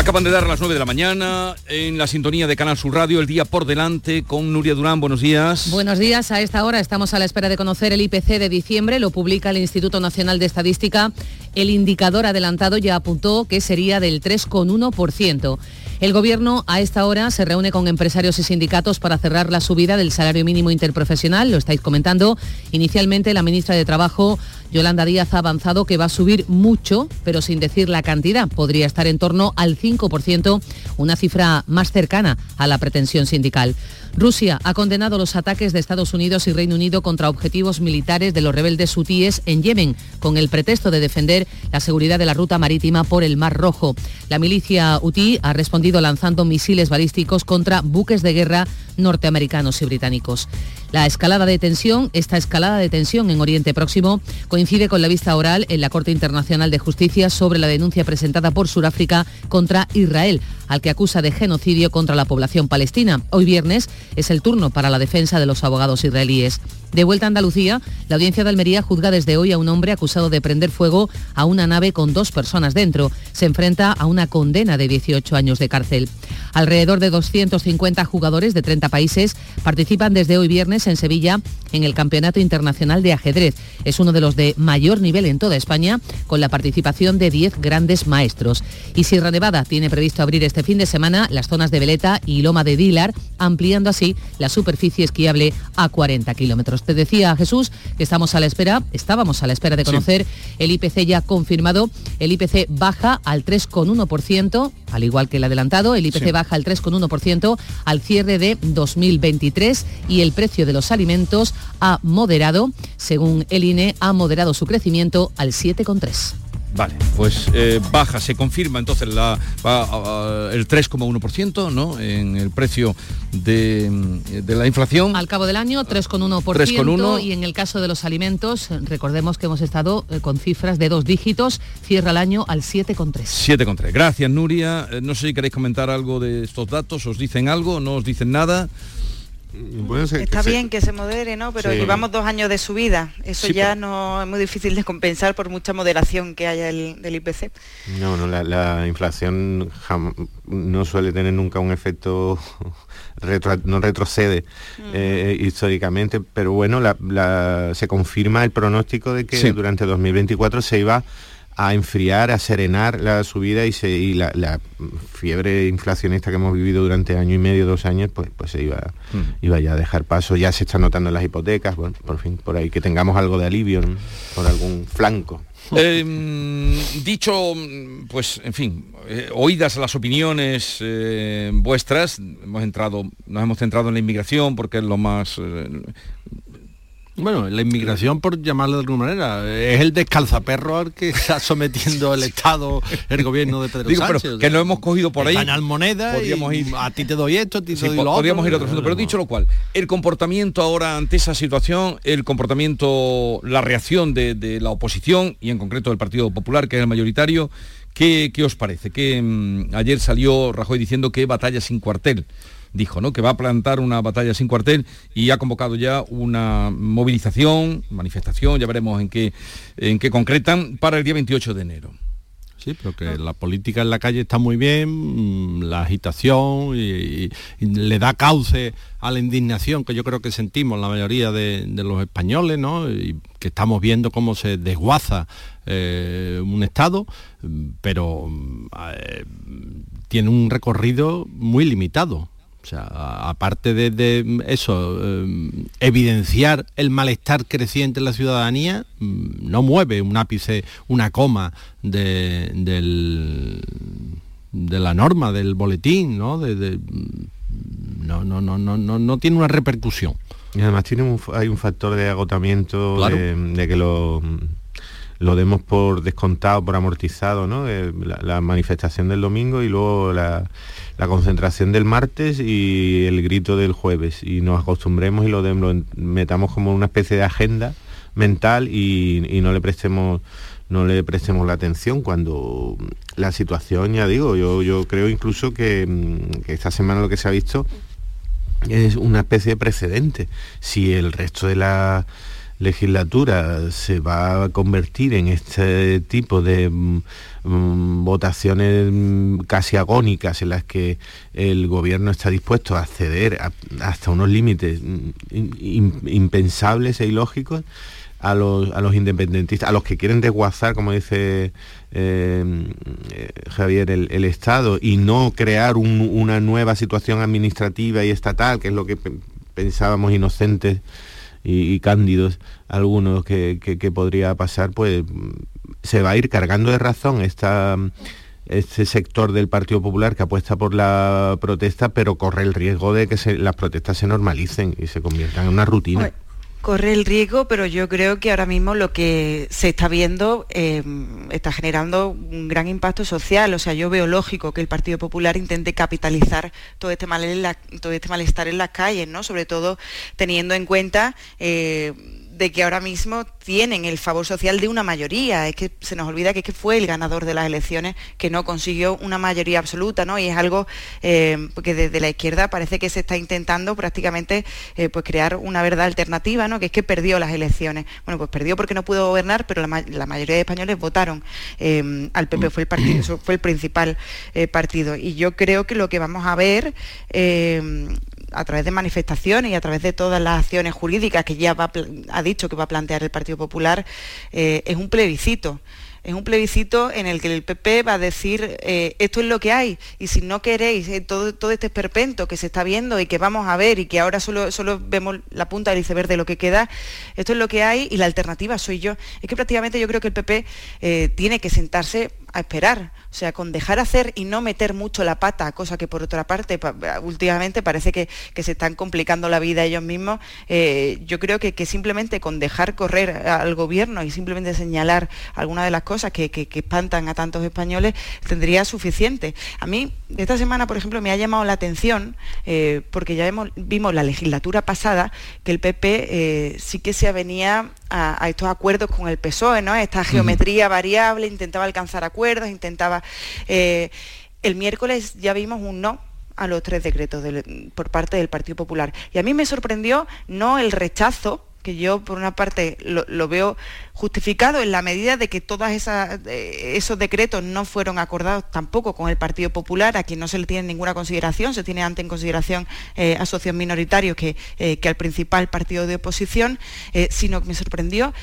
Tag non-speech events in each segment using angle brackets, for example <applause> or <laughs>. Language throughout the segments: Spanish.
Acaban de dar las 9 de la mañana en la sintonía de Canal Sur Radio, el día por delante con Nuria Durán. Buenos días. Buenos días. A esta hora estamos a la espera de conocer el IPC de diciembre. Lo publica el Instituto Nacional de Estadística. El indicador adelantado ya apuntó que sería del 3,1%. El Gobierno a esta hora se reúne con empresarios y sindicatos para cerrar la subida del salario mínimo interprofesional. Lo estáis comentando. Inicialmente la ministra de Trabajo Yolanda Díaz ha avanzado que va a subir mucho, pero sin decir la cantidad. Podría estar en torno al 5%, una cifra más cercana a la pretensión sindical. Rusia ha condenado los ataques de Estados Unidos y Reino Unido contra objetivos militares de los rebeldes hutíes en Yemen, con el pretexto de defender la seguridad de la ruta marítima por el Mar Rojo. La milicia hutí ha respondido lanzando misiles balísticos contra buques de guerra norteamericanos y británicos. La escalada de tensión, esta escalada de tensión en Oriente Próximo coincide con la vista oral en la Corte Internacional de Justicia sobre la denuncia presentada por Sudáfrica contra Israel, al que acusa de genocidio contra la población palestina. Hoy viernes es el turno para la defensa de los abogados israelíes. De vuelta a Andalucía, la audiencia de Almería juzga desde hoy a un hombre acusado de prender fuego a una nave con dos personas dentro. Se enfrenta a una condena de 18 años de cárcel. Alrededor de 250 jugadores de 30 países participan desde hoy viernes en Sevilla en el Campeonato Internacional de Ajedrez. Es uno de los de mayor nivel en toda España, con la participación de 10 grandes maestros. Y Sierra Nevada tiene previsto abrir este fin de semana las zonas de Veleta y Loma de Dilar, ampliando así la superficie esquiable a 40 kilómetros. Te decía Jesús que estamos a la espera, estábamos a la espera de conocer el IPC ya confirmado. El IPC baja al 3,1%, al igual que el adelantado. El IPC baja al 3,1% al cierre de 2023 y el precio de los alimentos ha moderado, según el INE, ha moderado su crecimiento al 7,3%. Vale, pues eh, baja, se confirma entonces la, el 3,1% ¿no? en el precio de, de, la inflación. Al cabo del año, 3,1%. Y en el caso de los alimentos, recordemos que hemos estado eh, con cifras de dos dígitos, cierra el año al 7,3. 7,3. Gracias, Nuria. Eh, no sé si queréis comentar algo de estos datos, os dicen algo, no os dicen nada. Está bien que se modere, ¿no? Pero llevamos dos años de subida. Eso ya no es muy difícil de compensar por mucha moderación que haya el, del IPC. No, no, la, inflación no suele tener nunca un efecto <laughs> no retrocede eh, históricamente, pero bueno, se confirma el pronóstico de que durante 2024 se iba a enfriar, a serenar la subida y, se, y la, fiebre inflacionista que hemos vivido durante año y medio, dos años, pues, pues se iba, mm. iba ya a dejar paso. Ya se está notando en las hipotecas, bueno, por fin, por ahí, que tengamos algo de alivio por algún flanco. <laughs> Em, dicho, pues, en fin, eh, oídas las opiniones eh, vuestras, hemos entrado, nos hemos centrado en la inmigración porque es lo más eh, bueno, la inmigración, por llamarlo de alguna manera, es el descalzaperro al que está sometiendo el <laughs> Estado, el gobierno de Pedro Sánchez. que lo hemos cogido por ahí. Canal Moneda, podríamos ir, a ti te doy esto, a ti te doy lo Podríamos ir a otro asunto, pero dicho lo cual, el comportamiento ahora ante esa situación, el comportamiento, la reacción de, la oposición y en concreto del Partido Popular, que es el mayoritario, ¿qué, os parece? Que mm, ayer salió Rajoy diciendo que batalla sin cuartel dijo, ¿no? Que va a plantar una batalla sin cuartel y ha convocado ya una movilización, manifestación, ya veremos en qué, en qué concretan, para el día 28 de enero. Sí, pero que la política en la calle está muy bien, mm, la agitación y, le da cauce a la indignación que yo creo que sentimos la mayoría de, los españoles, ¿no? Y que estamos viendo cómo se desguaza eh, un Estado, pero mm, eh, tiene un recorrido muy limitado. O sea, aparte de, eso, eh, evidenciar el malestar creciente en la ciudadanía, mm, no mueve un ápice, una coma de, la norma, del boletín, ¿no? De, mm, no, no, no, no, no, tiene una repercusión. Y además tiene hay un factor de agotamiento, de, que lo, lo demos por descontado, por amortizado, ¿no? la manifestación del domingo y luego la la concentración del martes y el grito del jueves y nos acostumbremos y lo, metamos como una especie de agenda mental y, no le prestemos no le prestemos la atención cuando la situación, ya digo, yo, yo creo incluso mm, que esta semana lo que se ha visto es una especie de precedente. Si el resto de la legislatura se va a convertir en este tipo de mm, mm, votaciones mm, casi agónicas en las que el gobierno está dispuesto a ceder hasta unos límites impensables e ilógicos a los, a los independentistas, a los que quieren desguazar, como dice eh, Javier, el, Estado y no crear una nueva situación administrativa y estatal, que es lo que pensábamos inocentes y, cándidos algunos que, podría pasar, pues se va a ir cargando de razón esta, este sector del Partido Popular que apuesta por la protesta, pero corre el riesgo de que las protestas se normalicen y se conviertan en una rutina corre el riesgo, pero yo creo que ahora mismo lo que se está viendo eh, está generando un gran impacto social. O sea, yo veo lógico que el Partido Popular intente capitalizar todo este, todo este malestar en las calles, ¿no? Sobre todo teniendo en cuenta eh, de que ahora mismo tienen el favor social de una mayoría. Es que se nos olvida que, que fue el ganador de las elecciones que no consiguió una mayoría absoluta, ¿no? Y es algo eh, que desde la izquierda parece que se está intentando prácticamente eh, pues crear una verdad alternativa, ¿no? Que es que perdió las elecciones. Bueno, pues perdió porque no pudo gobernar, pero la, mayoría de españoles votaron eh, al PP, fue el partido, fue el principal partido. Y yo creo que lo que vamos a ver a través de manifestaciones y a través de todas las acciones jurídicas que ya ha dicho que va a plantear el Partido Popular, eh, es un plebiscito es un plebiscito en el que el PP va a decir eh, esto es lo que hay y si no queréis eh, todo, todo este esperpento que se está viendo y que vamos a ver y que ahora solo, solo vemos la punta del iceberg de lo que queda, esto es lo que hay y la alternativa soy yo. Es que prácticamente yo creo que el PP tiene que sentarse a esperar, o sea, con dejar hacer y no meter mucho la pata, cosa que por otra parte últimamente parece que, se están complicando la vida ellos mismos, yo creo que, que simplemente con dejar correr al gobierno y simplemente señalar algunas de las cosas que, espantan a tantos españoles, tendría suficiente. A mí, esta semana, por ejemplo, me ha llamado la atención, eh, porque ya vimos la legislatura pasada, que el PP eh, sí que se avenía a, estos acuerdos con el PSOE, ¿no? Esta geometría variable, intentaba alcanzar acuerdos, intentaba... Eh, el miércoles ya vimos un no a los tres decretos por parte del Partido Popular. Y a mí me sorprendió no el rechazo, que yo por una parte lo, veo justificado en la medida de que todos eh, esos decretos no fueron acordados tampoco con el Partido Popular, a quien no se le tiene ninguna consideración, se tiene antes en consideración eh, a socios minoritarios que, eh, que, al principal partido de oposición, sino que me sorprendió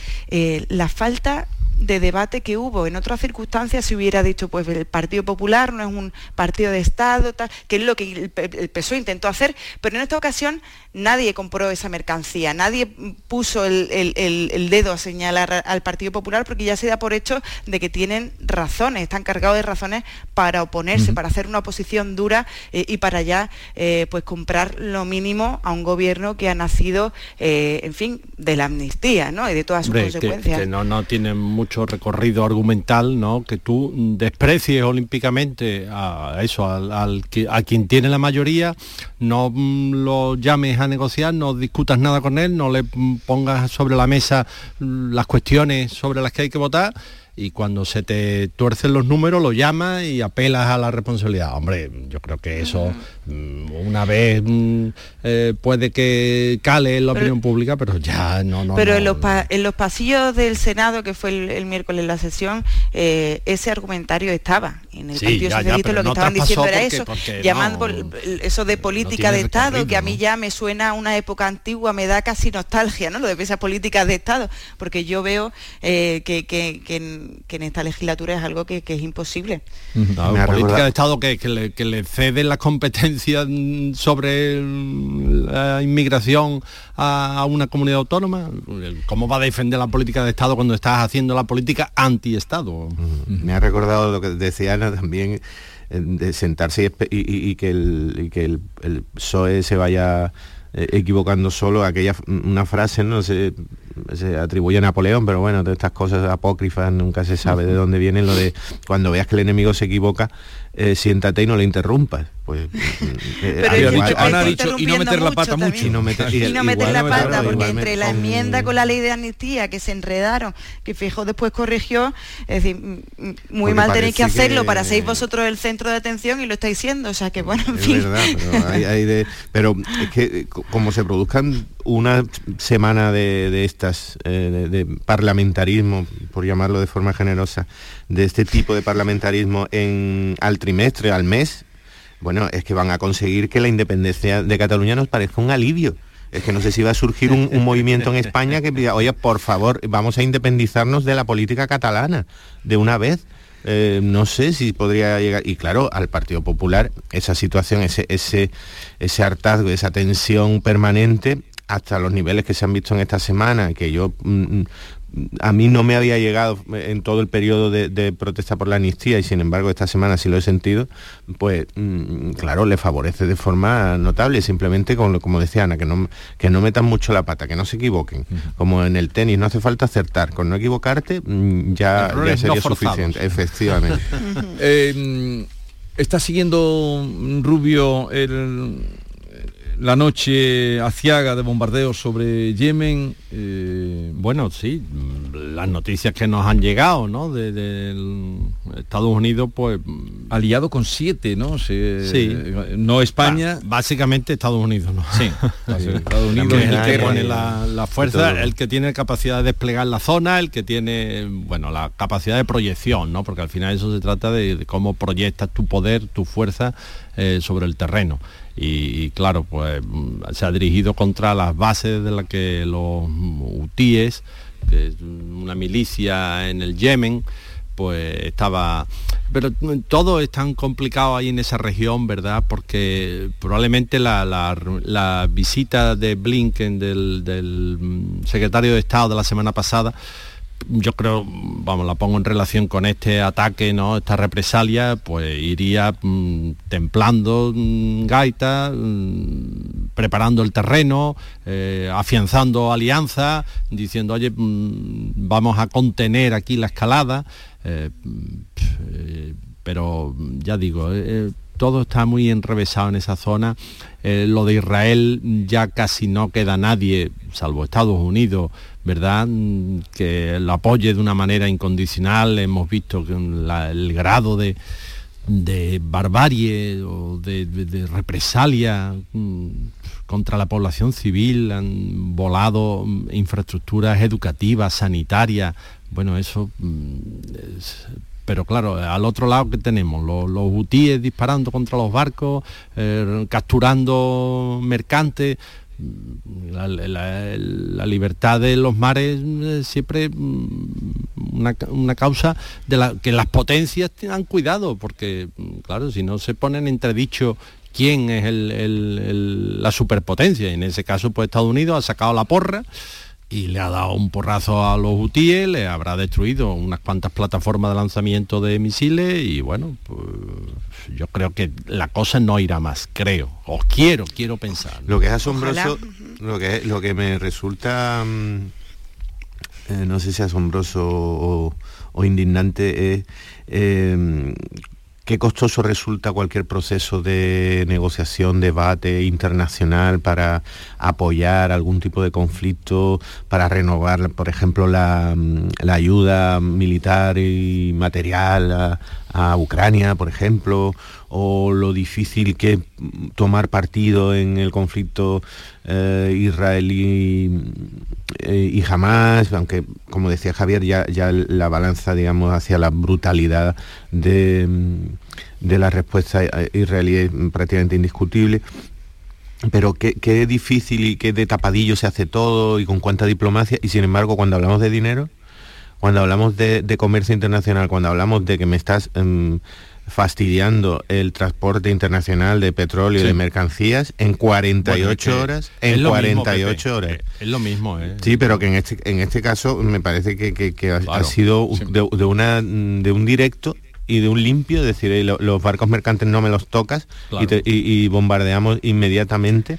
la falta de debate que hubo. En otras circunstancias se hubiera dicho, pues el Partido Popular no es un partido de Estado, que es lo que el PSOE intentó hacer, pero en esta ocasión nadie compró esa mercancía, nadie puso el, dedo a señalar al Partido Popular porque ya se da por hecho de que tienen razones, están cargados de razones para oponerse, para hacer una oposición dura eh, y para ya eh, pues comprar lo mínimo a un gobierno que ha nacido, eh, en fin, de la amnistía ¿no? y de todas sus consecuencias. Que, no, no tienen mucho recorrido argumental, ¿no? Que tú desprecies olímpicamente a eso, al, a quien tiene la mayoría, no mm, lo llames a negociar, no discutas nada con él, no le pongas sobre la mesa las cuestiones sobre las que hay que votar y cuando se te tuercen los números lo llamas y apelas a la responsabilidad. Hombre, yo creo que eso mm, una vez mm, eh, puede que cale en la opinión pública, pero ya no... no pero en, los en, los pasillos del Senado, que fue el, miércoles la sesión, eh, ese argumentario estaba. En el Partido Socialista lo que estaban diciendo era eso, llamando por eso de política de Estado, que a mí ya me suena a una época antigua, me da casi nostalgia, ¿no? Lo de esas políticas de Estado, porque yo veo eh, que, que, que que en esta legislatura es algo que, es imposible. Política de Estado que, le, que cede la competencia sobre la inmigración a, una comunidad autónoma. ¿Cómo va a defender la política de Estado cuando estás haciendo la política anti-Estado? Me ha recordado lo que decía Ana también eh, de sentarse y, que, el, que el, el PSOE se vaya eh, equivocando solo aquella una frase no se, se atribuye a Napoleón pero bueno de estas cosas apócrifas nunca se sabe de dónde viene lo de cuando veas que el enemigo se equivoca eh, siéntate y no le interrumpas pues <laughs> pero Ana ha dicho y no meter la pata mucho y no meter, la pata porque entre la enmienda con la ley de amnistía que se enredaron que fijo después corrigió es decir muy mal tenéis que hacerlo para ser vosotros el centro de atención y lo estáis siendo o sea que bueno en fin. pero, es que como se produzcan una semana de, estas eh, de, parlamentarismo por llamarlo de forma generosa de este tipo de parlamentarismo en al trimestre al mes bueno, es que van a conseguir que la independencia de Cataluña nos parezca un alivio. Es que no sé si va a surgir un, movimiento en España que diga, oye, por favor, vamos a independizarnos de la política catalana de una vez. Eh, no sé si podría llegar. Y claro, al Partido Popular, esa situación, ese, ese, ese hartazgo, esa tensión permanente, hasta los niveles que se han visto en esta semana, que yo mm, a mí no me había llegado en todo el periodo de, protesta por la amnistía y sin embargo esta semana sí lo he sentido, pues mm, claro, le favorece de forma notable, simplemente con, como decía Ana, que no, que no metan mucho la pata, que no se equivoquen. Como en el tenis no hace falta acertar, con no equivocarte mm, ya, sería suficiente, efectivamente. <laughs> Eh, ¿Está siguiendo Rubio el la noche aciaga de bombardeos sobre Yemen. Eh, bueno, sí, las noticias que nos han llegado, ¿no? De, Estados Unidos, pues... Aliado con siete, ¿no? sí. No España. básicamente Estados Unidos, ¿no? Sí. <laughs> Estados Unidos es el que pone la, fuerza, el que tiene capacidad de desplegar la zona, el que tiene, bueno, la capacidad de proyección, ¿no? Porque al final eso se trata de, cómo proyectas tu poder, tu fuerza eh, sobre el terreno y, claro, pues se ha dirigido contra las bases de las que los hutíes, que es una milicia en el Yemen, pues estaba... Pero todo es tan complicado ahí en esa región, ¿verdad? Porque probablemente la, visita de Blinken, del, del secretario de Estado de la semana pasada, yo creo, vamos, la pongo en relación con este ataque, ¿no? Esta represalia, pues iría mm, templando mm, gaita, mm, preparando el terreno, eh, afianzando alianza, diciendo, oye, vamos a contener aquí la escalada. Eh, eh, pero ya digo, todo está muy enrevesado en esa zona. lo de Israel ya casi no queda nadie, salvo Estados Unidos, ¿verdad? Que lo apoye de una manera incondicional. Hemos visto que el grado de, barbarie o de, represalia mm, contra la población civil, han volado infraestructuras educativas, sanitarias, bueno, eso... Mm, pero claro, al otro lado que tenemos, los, los hutíes disparando contra los barcos, eh, capturando mercantes, la, libertad de los mares es siempre mm, una, causa de la que las potencias tengan cuidado, porque mm, claro, si no se ponen entredicho quién es la superpotencia, y en ese caso pues Estados Unidos ha sacado la porra y le ha dado un porrazo a los hutíes, le habrá destruido unas cuantas plataformas de lanzamiento de misiles y bueno, pues yo creo que la cosa no irá más, creo, o quiero, quiero pensar. Lo que es asombroso, lo que, lo que me resulta, mm, eh, no sé si asombroso o, indignante, es eh, qué costoso resulta cualquier proceso de negociación, debate internacional para apoyar algún tipo de conflicto, para renovar, por ejemplo, la, mm, ayuda militar y material a, Ucrania, por ejemplo, o lo difícil que es tomar partido en el conflicto eh, israelí eh, y jamás, aunque como decía Javier, ya, la balanza, digamos, hacia la brutalidad de, de la respuesta israelí es prácticamente indiscutible. Pero qué, qué, difícil y qué de tapadillo se hace todo y con cuánta diplomacia. Y sin embargo cuando hablamos de dinero cuando hablamos de, comercio internacional cuando hablamos de que me estás em, fastidiando el transporte internacional de petróleo y de mercancías en 48 horas en 48 horas. es lo mismo ¿eh? sí pero que en este en este caso me parece que, ha, sido de, una de un directo y de un limpio, es decir, los barcos mercantes no me los tocas y, bombardeamos inmediatamente.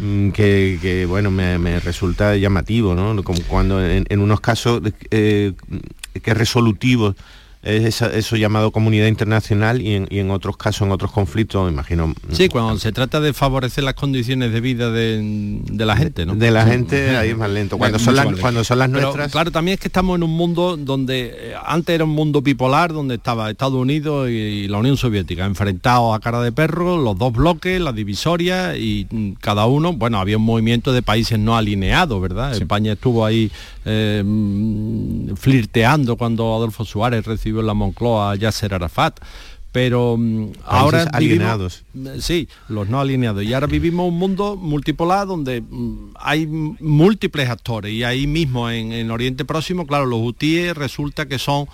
Mm, que, bueno me, resulta llamativo no como cuando en, unos casos eh, que resolutivos es eso llamado comunidad internacional y en, otros casos, en otros conflictos, imagino. Sí, cuando se trata de favorecer las condiciones de vida de, la gente, ¿no? De la gente ahí es más lento. Cuando son las, cuando son las nuestras. claro, también es que estamos en un mundo donde eh, antes era un mundo bipolar, donde estaba Estados Unidos y, la Unión Soviética, enfrentados a cara de perro, los dos bloques, la divisoria, y mm, cada uno, bueno, había un movimiento de países no alineados, ¿verdad? España estuvo ahí eh, mm, flirteando cuando Adolfo Suárez recibió en la Moncloa Yasser Arafat pero mm, ahora alineados. sí los no alineados. Y ahora vivimos un mundo multipolar donde mm, hay múltiples actores y ahí mismo en, en Oriente Próximo claro los hutíes resulta que son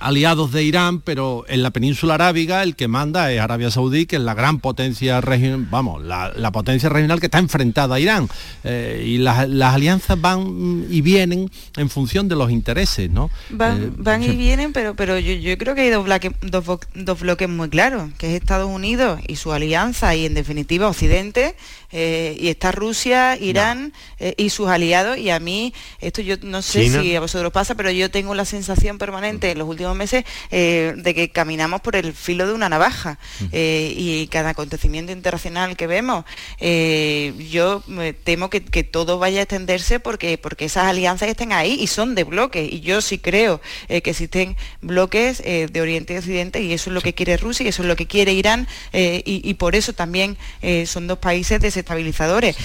aliados de Irán, pero en la península arábiga el que manda es Arabia Saudí, que es la gran potencia regional, vamos, la, potencia regional que está enfrentada a Irán. Eh, y las, alianzas van y vienen en función de los intereses, ¿no? Van, eh, y vienen, pero, pero yo, creo que hay dos, dos, bloques muy claros, que es Estados Unidos y su alianza y en definitiva Occidente, eh, y está Rusia, Irán y sus aliados, y a mí, esto yo no sé si a vosotros pasa, pero yo tengo la sensación permanente en los últimos meses eh, de que caminamos por el filo de una navaja. Eh, y cada acontecimiento internacional que vemos, eh, yo temo que, todo vaya a extenderse porque, porque esas alianzas estén ahí y son de bloques. Y yo sí creo que existen bloques de Oriente y Occidente y eso es lo que quiere Rusia y eso es lo que quiere Irán y, por eso también son dos países desestabilizadores.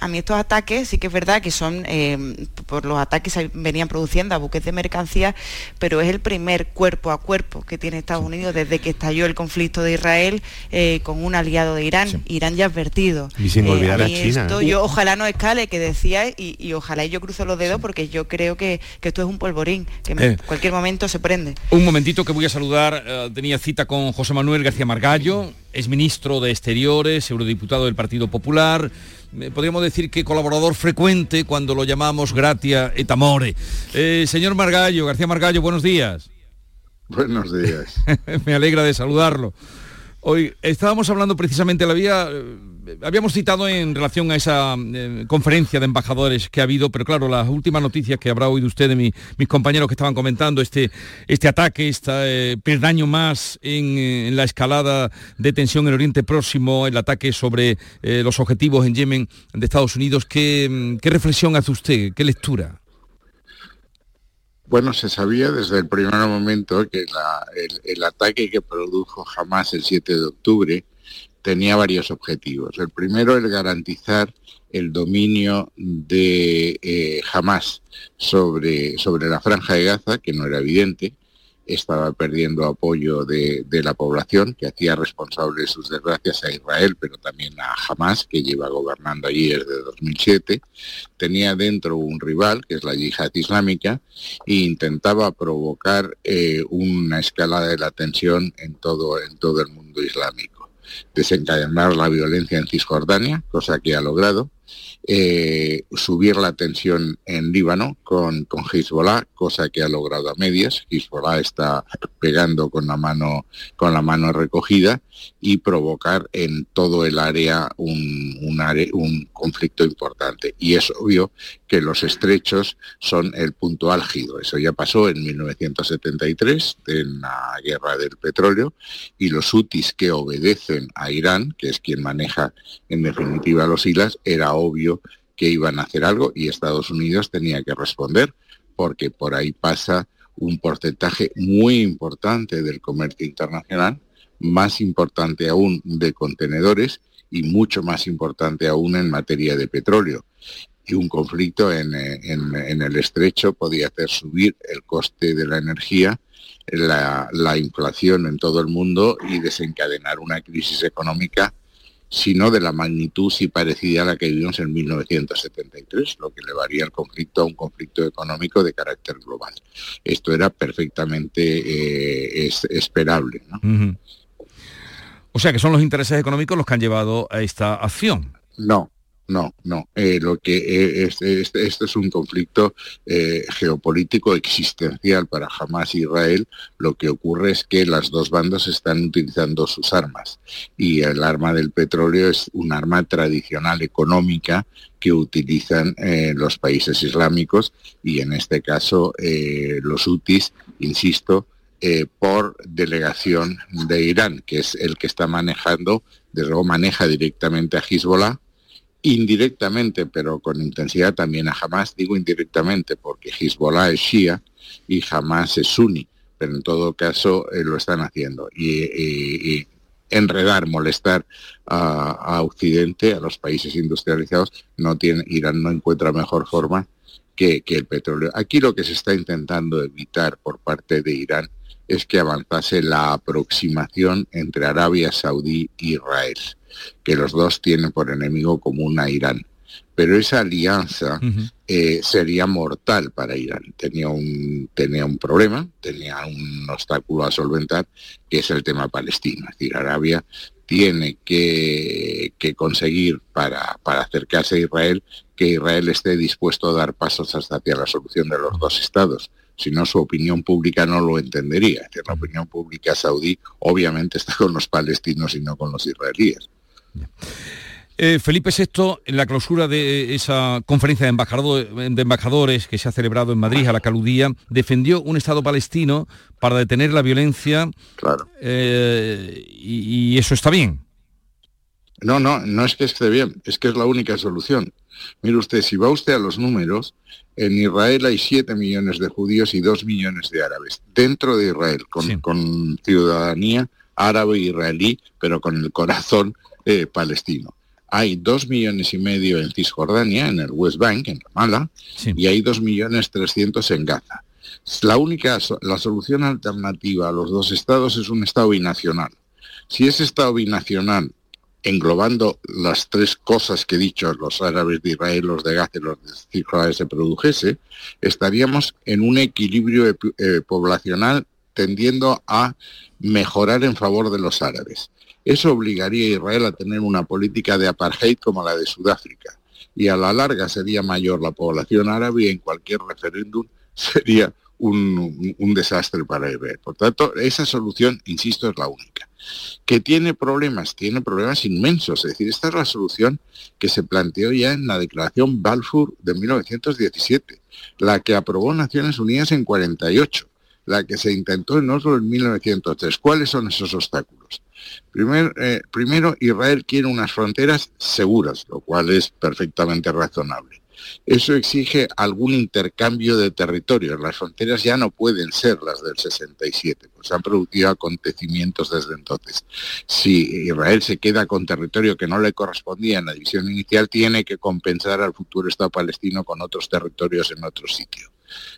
a mí estos ataques sí que es verdad que son por los ataques que se venían produciendo a buques de mercancías, pero es el primer cuerpo a cuerpo que tiene Estados Unidos desde que estalló el conflicto de Israel eh, con un aliado de Irán. Irán ya advertido. Y sin olvidar eh, a, China. Esto, yo ojalá no escale, que decía, y, ojalá yo cruzo los dedos porque yo creo que, esto es un polvorín, que en eh. cualquier momento se prende. Un momentito que voy a saludar, tenía cita con José Manuel García Margallo, es ministro de Exteriores, eurodiputado del Partido Popular podríamos decir que colaborador frecuente cuando lo llamamos gratia et amore. señor Margallo, García Margallo, buenos días. Buenos días. <laughs> Me alegra de saludarlo. Hoy estábamos hablando precisamente, la vía, eh, habíamos citado en relación a esa eh, conferencia de embajadores que ha habido, pero claro, las últimas noticias que habrá oído usted de mis compañeros que estaban comentando, este, este ataque, este perdaño más en, la escalada de tensión en Oriente Próximo, el ataque sobre los objetivos en Yemen de Estados Unidos, ¿qué, ¿qué reflexión hace usted? ¿Qué lectura? Bueno, se sabía desde el primer momento que el, ataque que produjo Hamas el 7 de octubre tenía varios objetivos. El primero es garantizar el dominio de eh, Hamas sobre, sobre la franja de Gaza, que no era evidente, estaba perdiendo apoyo de, la población, que hacía responsable de sus desgracias a Israel, pero también a Hamas, que lleva gobernando allí desde 2007. Tenía dentro un rival, que es la yihad islámica, e intentaba provocar eh, una escalada de la tensión en todo, en todo el mundo islámico. Desencadenar la violencia en Cisjordania, cosa que ha logrado, eh, subir la tensión en Líbano con, con Hezbollah, cosa que ha logrado a medias. Hezbollah está pegando con la mano, con la mano recogida y provocar en todo el área un, un conflicto importante. Y es obvio que los estrechos son el punto álgido. Eso ya pasó en 1973, en la guerra del petróleo, y los hutis que obedecen a Irán, que es quien maneja en definitiva los hilas, era obvio que iban a hacer algo y Estados Unidos tenía que responder, porque por ahí pasa un porcentaje muy importante del comercio internacional, más importante aún de contenedores y mucho más importante aún en materia de petróleo. Y un conflicto en, el estrecho podía hacer subir el coste de la energía, la, la inflación en todo el mundo y desencadenar una crisis económica sino de la magnitud si parecida a la que vivimos en 1973, lo que llevaría el conflicto a un conflicto económico de carácter global. Esto era perfectamente eh, esperable. O sea que son los intereses económicos los que han llevado a esta acción. No, no, no. Eh, lo que eh, es un conflicto eh, geopolítico existencial para Hamas y Israel. Lo que ocurre es que las dos bandas están utilizando sus armas y el arma del petróleo es un arma tradicional económica que utilizan los países islámicos y en este caso los hutis, insisto, eh, por delegación de Irán, que es el que está manejando, desde luego maneja directamente a Hezbollah, indirectamente, pero con intensidad también a Hamas, digo indirectamente porque Hezbollah es shia y Hamas es sunni, pero en todo caso eh, lo están haciendo. Y, enredar, molestar a, Occidente, a los países industrializados, no tiene, Irán no encuentra mejor forma que, que el petróleo. Aquí lo que se está intentando evitar por parte de Irán es que avanzase la aproximación entre Arabia Saudí e Israel, que los dos tienen por enemigo común a Irán. Pero esa alianza eh, sería mortal para Irán. Tenía un, tenía un problema, tenía un obstáculo a solventar, que es el tema palestino. Es decir, Arabia tiene que, que conseguir para, para acercarse a Israel que Israel esté dispuesto a dar pasos hasta hacia la solución de los dos estados si no su opinión pública no lo entendería. la opinión pública saudí obviamente está con los palestinos y no con los israelíes. Eh, Felipe VI, en la clausura de esa conferencia de, de, embajadores que se ha celebrado en Madrid, a la caludía, defendió un Estado palestino para detener la violencia. Claro. Eh, y, eso está bien. No, no, no es que esté bien, es que es la única solución. Mire usted, si va usted a los números, en Israel hay 7 millones de judíos y 2 millones de árabes, dentro de Israel, con, ciudadanía árabe israelí, pero con el corazón eh, palestino. Hay 2 millones y medio en Cisjordania, en el West Bank, en Ramallah, y hay 2 millones 300 en Gaza. La única, la solución alternativa a los dos estados es un estado binacional. Si ese estado binacional englobando las tres cosas que he dicho, los árabes de Israel, los de Gaza y los de Israel se produjese, estaríamos en un equilibrio eh, poblacional tendiendo a mejorar en favor de los árabes. Eso obligaría a Israel a tener una política de apartheid como la de Sudáfrica. Y a la larga sería mayor la población árabe y en cualquier referéndum <laughs> sería un, desastre para Israel. Por tanto, esa solución, insisto, es la única que tiene problemas, tiene problemas inmensos. Es decir, esta es la solución que se planteó ya en la Declaración Balfour de 1917, la que aprobó Naciones Unidas en 48, la que se intentó en Oslo en 1903. ¿Cuáles son esos obstáculos? Eh, primero, Israel quiere unas fronteras seguras, lo cual es perfectamente razonable. Eso exige algún intercambio de territorios. Las fronteras ya no pueden ser las del 67, pues han producido acontecimientos desde entonces. Si Israel se queda con territorio que no le correspondía en la división inicial, tiene que compensar al futuro Estado palestino con otros territorios en otro sitio.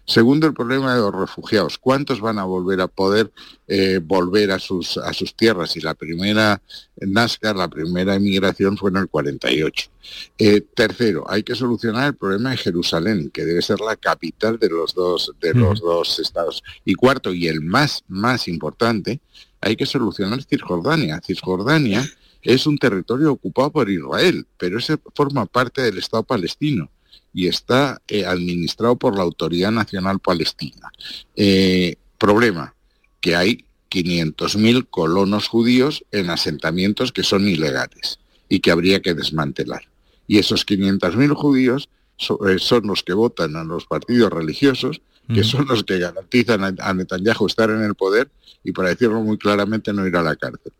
Segundo, el problema de los refugiados. ¿Cuántos van a volver a poder eh, volver a sus, a sus tierras? Y la primera Nazca, la primera emigración fue en el 48. Eh, tercero, hay que solucionar el problema de Jerusalén, que debe ser la capital de los dos, de los dos estados. Y cuarto, y el más, más importante, hay que solucionar Cisjordania. Cisjordania es un territorio ocupado por Israel, pero ese forma parte del Estado palestino y está eh, administrado por la Autoridad Nacional Palestina. Eh, problema, que hay 500.000 colonos judíos en asentamientos que son ilegales y que habría que desmantelar. Y esos 500.000 judíos eh, son los que votan a los partidos religiosos, que son los que garantizan a Netanyahu estar en el poder y, para decirlo muy claramente, no ir a la cárcel.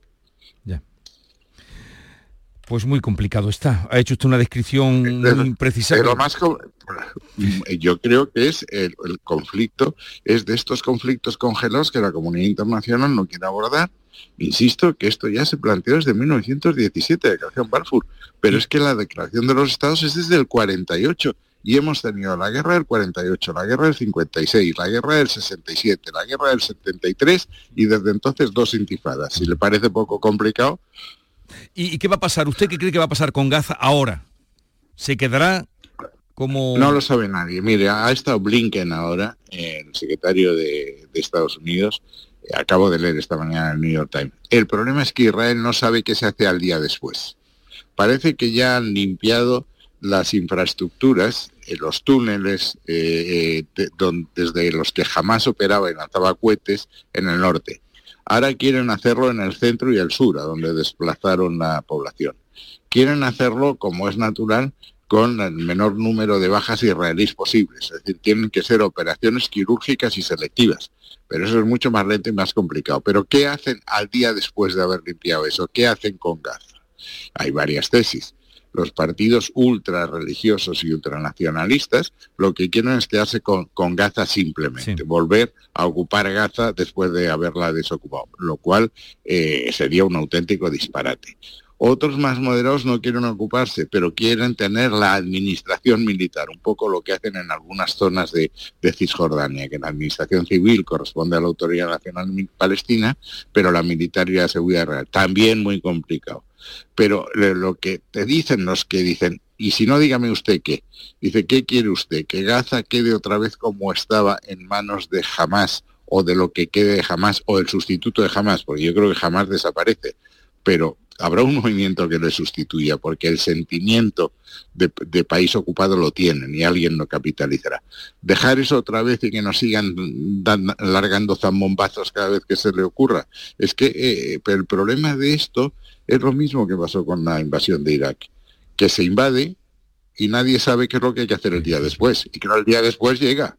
Pues muy complicado está. Ha hecho usted una descripción muy precisa. Pero más yo creo que es el, conflicto, es de estos conflictos congelados que la comunidad internacional no quiere abordar. Insisto que esto ya se planteó desde 1917, declaración Balfour, pero es que la declaración de los estados es desde el 48 y hemos tenido la guerra del 48, la guerra del 56, la guerra del 67, la guerra del 73 y desde entonces dos intifadas. Si le parece poco complicado, ¿Y, qué va a pasar? ¿Usted qué cree que va a pasar con Gaza ahora? ¿Se quedará como...? No lo sabe nadie. Mire, ha estado Blinken ahora, el secretario de, Estados Unidos, acabo de leer esta mañana en el New York Times. El problema es que Israel no sabe qué se hace al día después. Parece que ya han limpiado las infraestructuras, eh, los túneles eh, eh, desde los que jamás operaba y lanzaba cohetes en el norte. Ahora quieren hacerlo en el centro y el sur, a donde desplazaron la población. Quieren hacerlo, como es natural, con el menor número de bajas israelíes posibles. Es decir, tienen que ser operaciones quirúrgicas y selectivas. Pero eso es mucho más lento y más complicado. Pero ¿qué hacen al día después de haber limpiado eso? ¿Qué hacen con Gaza? Hay varias tesis los partidos ultra religiosos y ultranacionalistas lo que quieren es quedarse con, con Gaza simplemente, volver a ocupar Gaza después de haberla desocupado, lo cual eh, sería un auténtico disparate. Otros más moderados no quieren ocuparse, pero quieren tener la administración militar, un poco lo que hacen en algunas zonas de, de, Cisjordania, que la administración civil corresponde a la Autoridad Nacional Palestina, pero la militar y la seguridad real. También muy complicado. Pero lo que te dicen los que dicen, y si no, dígame usted qué. Dice, ¿qué quiere usted? Que Gaza quede otra vez como estaba en manos de Hamas o de lo que quede de Hamas o el sustituto de Hamas, porque yo creo que Hamas desaparece. Pero habrá un movimiento que le sustituya, porque el sentimiento de, país ocupado lo tienen y alguien lo capitalizará. Dejar eso otra vez y que nos sigan largando zambombazos cada vez que se le ocurra. Es que eh, el problema de esto es lo mismo que pasó con la invasión de Irak, que se invade y nadie sabe qué es lo que hay que hacer el día después. Y que el día después llega.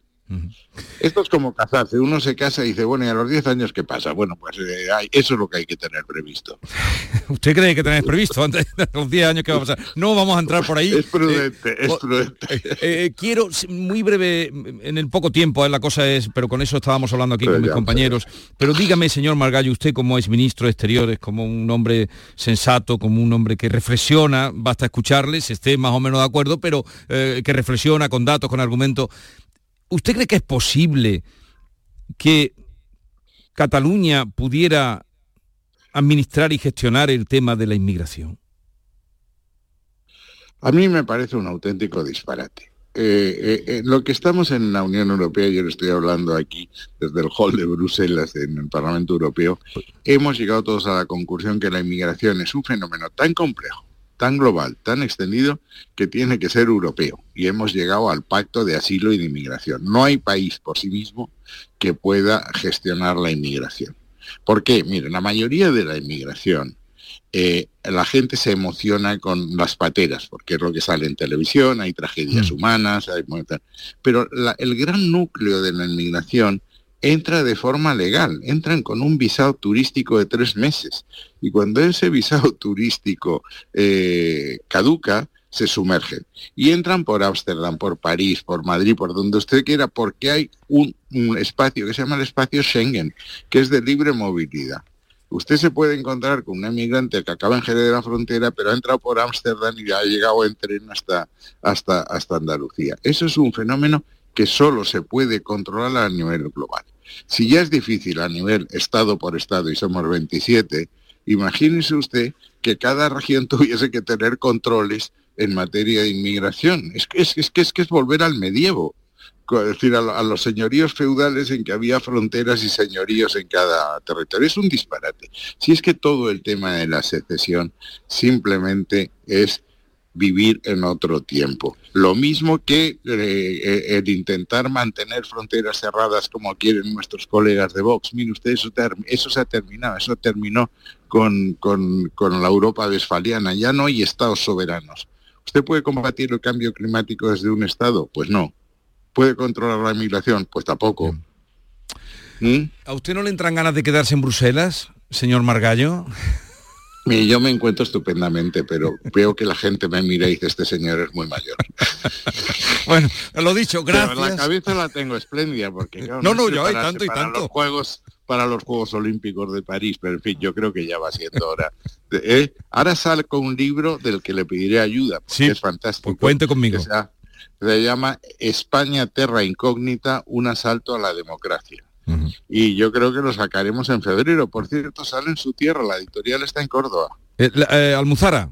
Esto es como casarse. Uno se casa y dice, bueno, ¿y a los 10 años qué pasa? Bueno, pues eh, eso es lo que hay que tener previsto. <laughs> ¿Usted cree que tenéis previsto antes de <laughs> los 10 años que va a pasar? No vamos a entrar por ahí. <laughs> Es prudente, eh, es prudente. Eh, quiero, muy breve, en el poco tiempo, la cosa es, pero con eso estábamos hablando aquí con mis compañeros. Pero dígame, señor Margallo, usted como es ministro de Exteriores, como un hombre sensato, como un hombre que reflexiona, basta escucharle, si esté más o menos de acuerdo, pero que reflexiona con datos, con argumentos ¿Usted cree que es posible que Cataluña pudiera administrar y gestionar el tema de la inmigración? A mí me parece un auténtico disparate. Eh, eh, eh, lo que estamos en la Unión Europea, yo le estoy hablando aquí desde el hall de Bruselas, en el Parlamento Europeo, hemos llegado todos a la conclusión que la inmigración es un fenómeno tan complejo, tan global, tan extendido, que tiene que ser europeo. Y hemos llegado al pacto de asilo y de inmigración. No hay país por sí mismo que pueda gestionar la inmigración. ¿Por qué? Miren, la mayoría de la inmigración, eh, la gente se emociona con las pateras, porque es lo que sale en televisión, hay tragedias mm. humanas, hay... pero el gran núcleo de la inmigración entra de forma legal, entran con un visado turístico de tres meses. Y cuando ese visado <laughs> turístico eh, caduca, se sumergen. Y entran por Ámsterdam, por París, por Madrid, por donde usted quiera, porque hay un, espacio que se llama el espacio Schengen, que es de libre movilidad. Usted se puede encontrar con un emigrante que acaba en Jerez de la Frontera, pero ha entrado por Ámsterdam y ha llegado en tren hasta, hasta, hasta Andalucía. Eso es un fenómeno que solo se puede controlar a nivel global. Si ya es difícil a nivel Estado por Estado y somos 27, imagínese usted que cada región <laughs> tuviese que tener controles en materia de inmigración. Es que es, que, es, que es volver al medievo, es decir, a, los señoríos feudales en que había fronteras y señoríos en cada territorio. Es un disparate. Si es que todo el tema de la secesión simplemente es vivir en otro tiempo. Lo mismo que eh, eh, el intentar mantener fronteras cerradas como quieren nuestros colegas de Vox. Mire usted, eso, eso se ha terminado, eso terminó con, con, con la Europa westfaliana. Ya no hay estados soberanos. ¿Usted puede combatir el cambio climático desde un estado? Pues no. ¿Puede controlar la inmigración? Pues tampoco. ¿Mm? ¿A usted no le entran ganas de quedarse en Bruselas, señor Margallo? Yo me encuentro estupendamente, pero veo que la gente me mira y dice, este señor es muy mayor. <laughs> bueno, lo dicho, gracias. Pero la cabeza la tengo espléndida, porque no, no, yo hay tanto y tanto. Los juegos, para los Juegos Olímpicos de París, pero en fin, yo creo que ya va siendo hora. ¿eh? Ahora sale con un libro del que le pediré ayuda, porque es fantástico. Pues cuente conmigo. se llama España Terra Incógnita, un asalto a la democracia. Y yo creo que lo sacaremos en febrero. Por cierto, sale en su tierra, la editorial está en Córdoba. Eh, eh, Almuzara.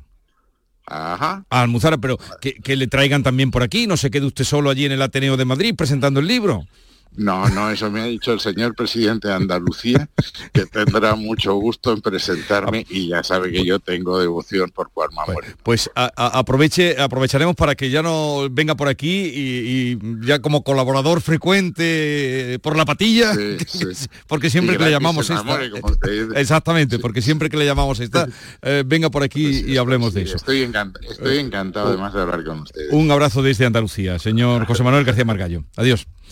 Ajá. A Almuzara, pero que, le traigan también por aquí, no se quede usted solo allí en el Ateneo de Madrid presentando el libro. No, no, eso me ha dicho el señor presidente de Andalucía, que tendrá mucho gusto en presentarme y ya sabe que yo tengo devoción por Juan Pues, pues aproveche, aprovecharemos para que ya no venga por aquí y, ya como colaborador frecuente por la patilla, <laughs> porque siempre que le llamamos esta, exactamente, porque siempre que le llamamos esta, eh, venga por aquí pues y hablemos de eso. Estoy, estoy encantado además de hablar con ustedes. Un abrazo desde Andalucía, señor José Manuel García Margallo. Adiós.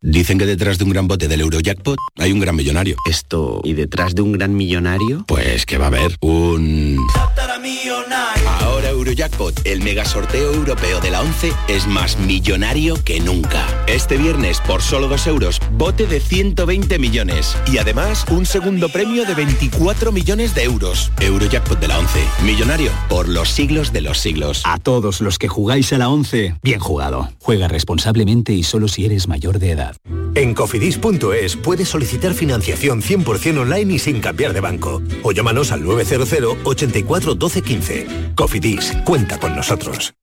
Dicen que detrás de un gran bote del Eurojackpot hay un gran millonario. Esto, ¿y detrás de un gran millonario? Pues que va a haber un... Eurojackpot, el mega sorteo europeo de la 11, es más millonario que nunca. Este viernes, por solo 2 euros, bote de 120 millones. Y además, un segundo premio de 24 millones de euros. Eurojackpot de la 11, millonario por los siglos de los siglos. A todos los que jugáis a la 11, bien jugado. Juega responsablemente y solo si eres mayor de edad. En cofidis.es puedes solicitar financiación 100% online y sin cambiar de banco. O llámanos al 900 84 12 15. Cofidis, cuenta con nosotros.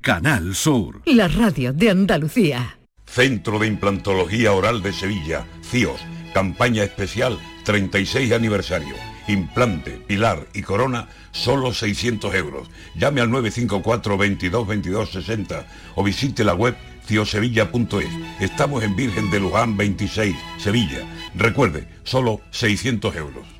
Canal Sur. La radio de Andalucía. Centro de Implantología Oral de Sevilla, CIOS. Campaña especial 36 aniversario. Implante, pilar y corona, solo 600 euros. Llame al 954 22 22 60 o visite la web ciosevilla.es. Estamos en Virgen de Luján 26, Sevilla. Recuerde, solo 600 euros.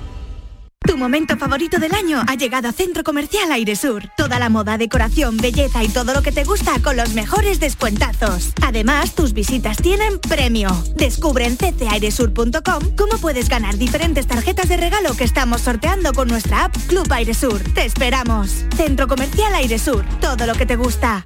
Tu momento favorito del año ha llegado a Centro Comercial Aire Sur. Toda la moda, decoración, belleza y todo lo que te gusta con los mejores descuentazos. Además, tus visitas tienen premio. Descubre en ccairesur.com cómo puedes ganar diferentes tarjetas de regalo que estamos sorteando con nuestra app Club Aire Sur. Te esperamos. Centro Comercial Aire Sur. Todo lo que te gusta.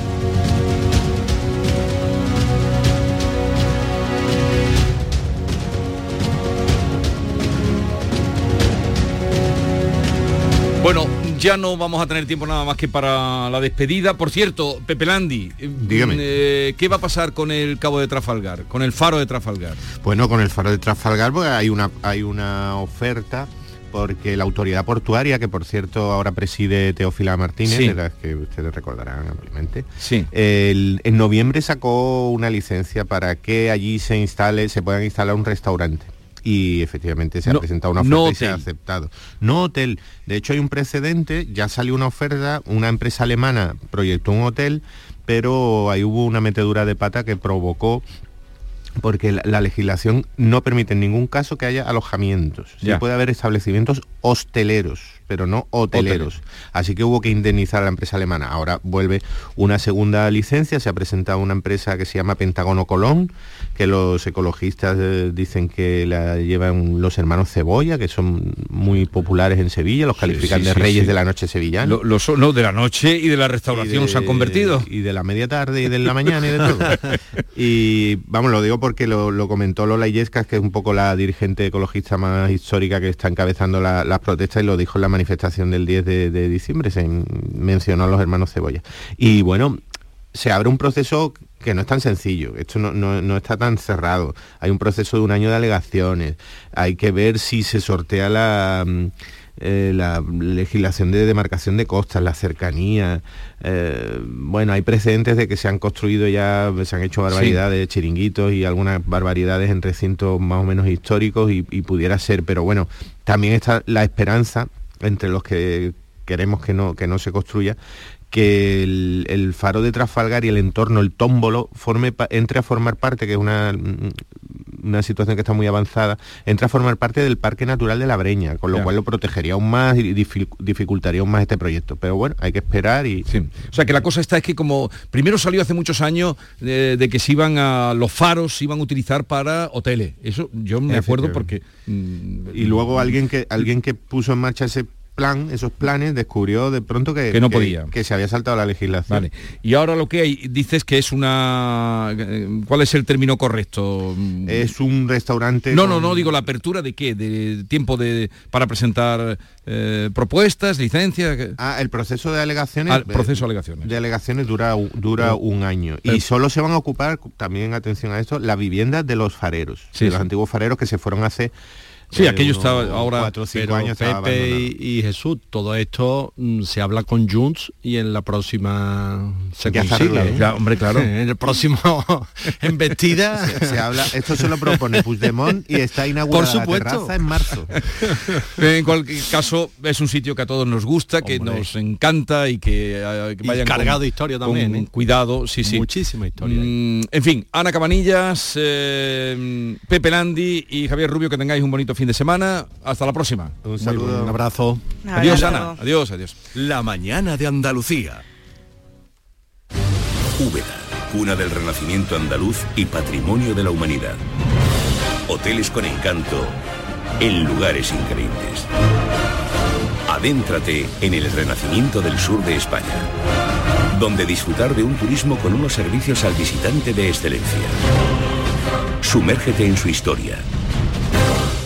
Bueno, ya no vamos a tener tiempo nada más que para la despedida. Por cierto, Pepe Landi, Dígame. Eh, ¿qué va a pasar con el cabo de Trafalgar, con el faro de Trafalgar? Bueno, con el faro de Trafalgar pues, hay, una, hay una oferta porque la autoridad portuaria, que por cierto ahora preside Teófila Martínez, de las que ustedes recordarán amablemente, sí. en noviembre sacó una licencia para que allí se instale, se puedan instalar un restaurante y efectivamente se ha presentado una oferta y se ha aceptado. No hotel. De hecho hay un precedente, ya salió una oferta, una empresa alemana proyectó un hotel, pero ahí hubo una metedura de pata que provocó porque la, legislación no permite en ningún caso que haya alojamientos. Sí puede haber establecimientos hosteleros, pero no hoteleros. Así que hubo que indemnizar a la empresa alemana. Ahora vuelve una segunda licencia, se ha presentado una empresa que se llama Pentágono Colón, que los ecologistas eh, dicen que la llevan los hermanos Cebolla, que son muy populares en Sevilla, los califican de reyes de la noche sevillana. Los no, de la noche y de la restauración se han convertido. Y de la media tarde y de la mañana y de todo. <laughs> y vamos, lo digo porque lo, comentó Lola Illescas, que es un poco la dirigente ecologista más histórica que está encabezando las protestas y lo dijo en la manifestación del 10 de, diciembre, se mencionó a los hermanos Cebolla. Y bueno, se abre un proceso que no es tan sencillo, esto no, no, no, está tan cerrado, hay un proceso de un año de alegaciones, hay que ver si se sortea la, eh, la legislación de demarcación de costas, la cercanía, eh, bueno, hay precedentes de que se han construido ya, se han hecho barbaridades, chiringuitos y algunas barbaridades en recintos más o menos históricos y, y pudiera ser, pero bueno, también está la esperanza entre los que queremos que no, que no se construya, que el, el, faro de Trafalgar y el entorno, el tómbolo, forme, entre a formar parte, que es una, una situación que está muy avanzada, entra a formar parte del Parque Natural de la Breña, con lo cual lo protegería aún más y dificultaría aún más este proyecto. Pero bueno, hay que esperar y... Sí. O sea que la cosa está es que como primero salió hace muchos años de, de que se iban a los faros se iban a utilizar para hoteles. Eso yo me acuerdo porque... Mm, y luego alguien que alguien que puso en marcha ese plan, esos planes, descubrió de pronto que, que no podía. Que, que, se había saltado la legislación. Vale. Y ahora lo que hay, dices que es una... ¿Cuál es el término correcto? Es un restaurante... No, con... no, no, digo la apertura de qué, de tiempo de para presentar eh, propuestas, licencias... Ah, el proceso de alegaciones... Ah, proceso de alegaciones. De alegaciones dura, dura un año. Pero, y solo se van a ocupar, también atención a esto, las viviendas de los fareros, sí, de los sí. antiguos fareros que se fueron hace Sí, aquello estaba ahora cuatro, años Pepe y, y, Jesús, todo esto mm, se habla con Junts y en la próxima se ya consigue. ¿eh? Ya, hombre, claro. <laughs> En el próximo <laughs> embestida se, se, habla, esto se lo propone <laughs> Puigdemont y está inaugurada Por supuesto. la terraza en marzo. en cualquier caso es un sitio que a todos nos gusta, que nos encanta y que, uh, que vayan y cargado con, de historia también, con ¿eh? cuidado, sí, sí. Muchísima historia. Mm, en fin, Ana Cabanillas, eh, Pepe Landi y Javier Rubio, que tengáis un bonito fin de semana hasta la próxima. Un saludo. Un abrazo. Adiós, Ana. Adiós, adiós. La mañana de Andalucía. Úbeda, cuna del renacimiento andaluz y patrimonio de la humanidad. Hoteles con encanto en lugares increíbles. Adéntrate en el renacimiento del sur de España, donde disfrutar de un turismo con unos servicios al visitante de excelencia. Sumérgete en su historia.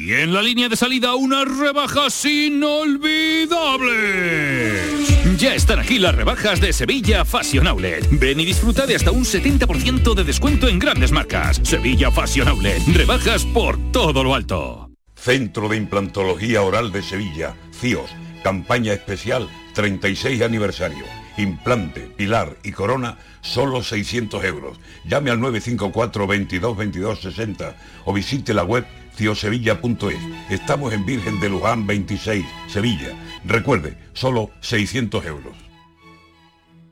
Y en la línea de salida unas rebajas inolvidables. Ya están aquí las rebajas de Sevilla Fashion Outlet. Ven y disfruta de hasta un 70% de descuento en grandes marcas. Sevilla Fashion Outlet. Rebajas por todo lo alto. Centro de Implantología Oral de Sevilla. CIOS. Campaña especial 36 aniversario. Implante, pilar y corona, solo 600 euros. Llame al 954 22 22 60 o visite la web ciosevilla.es. Estamos en Virgen de Luján 26, Sevilla. Recuerde, solo 600 euros.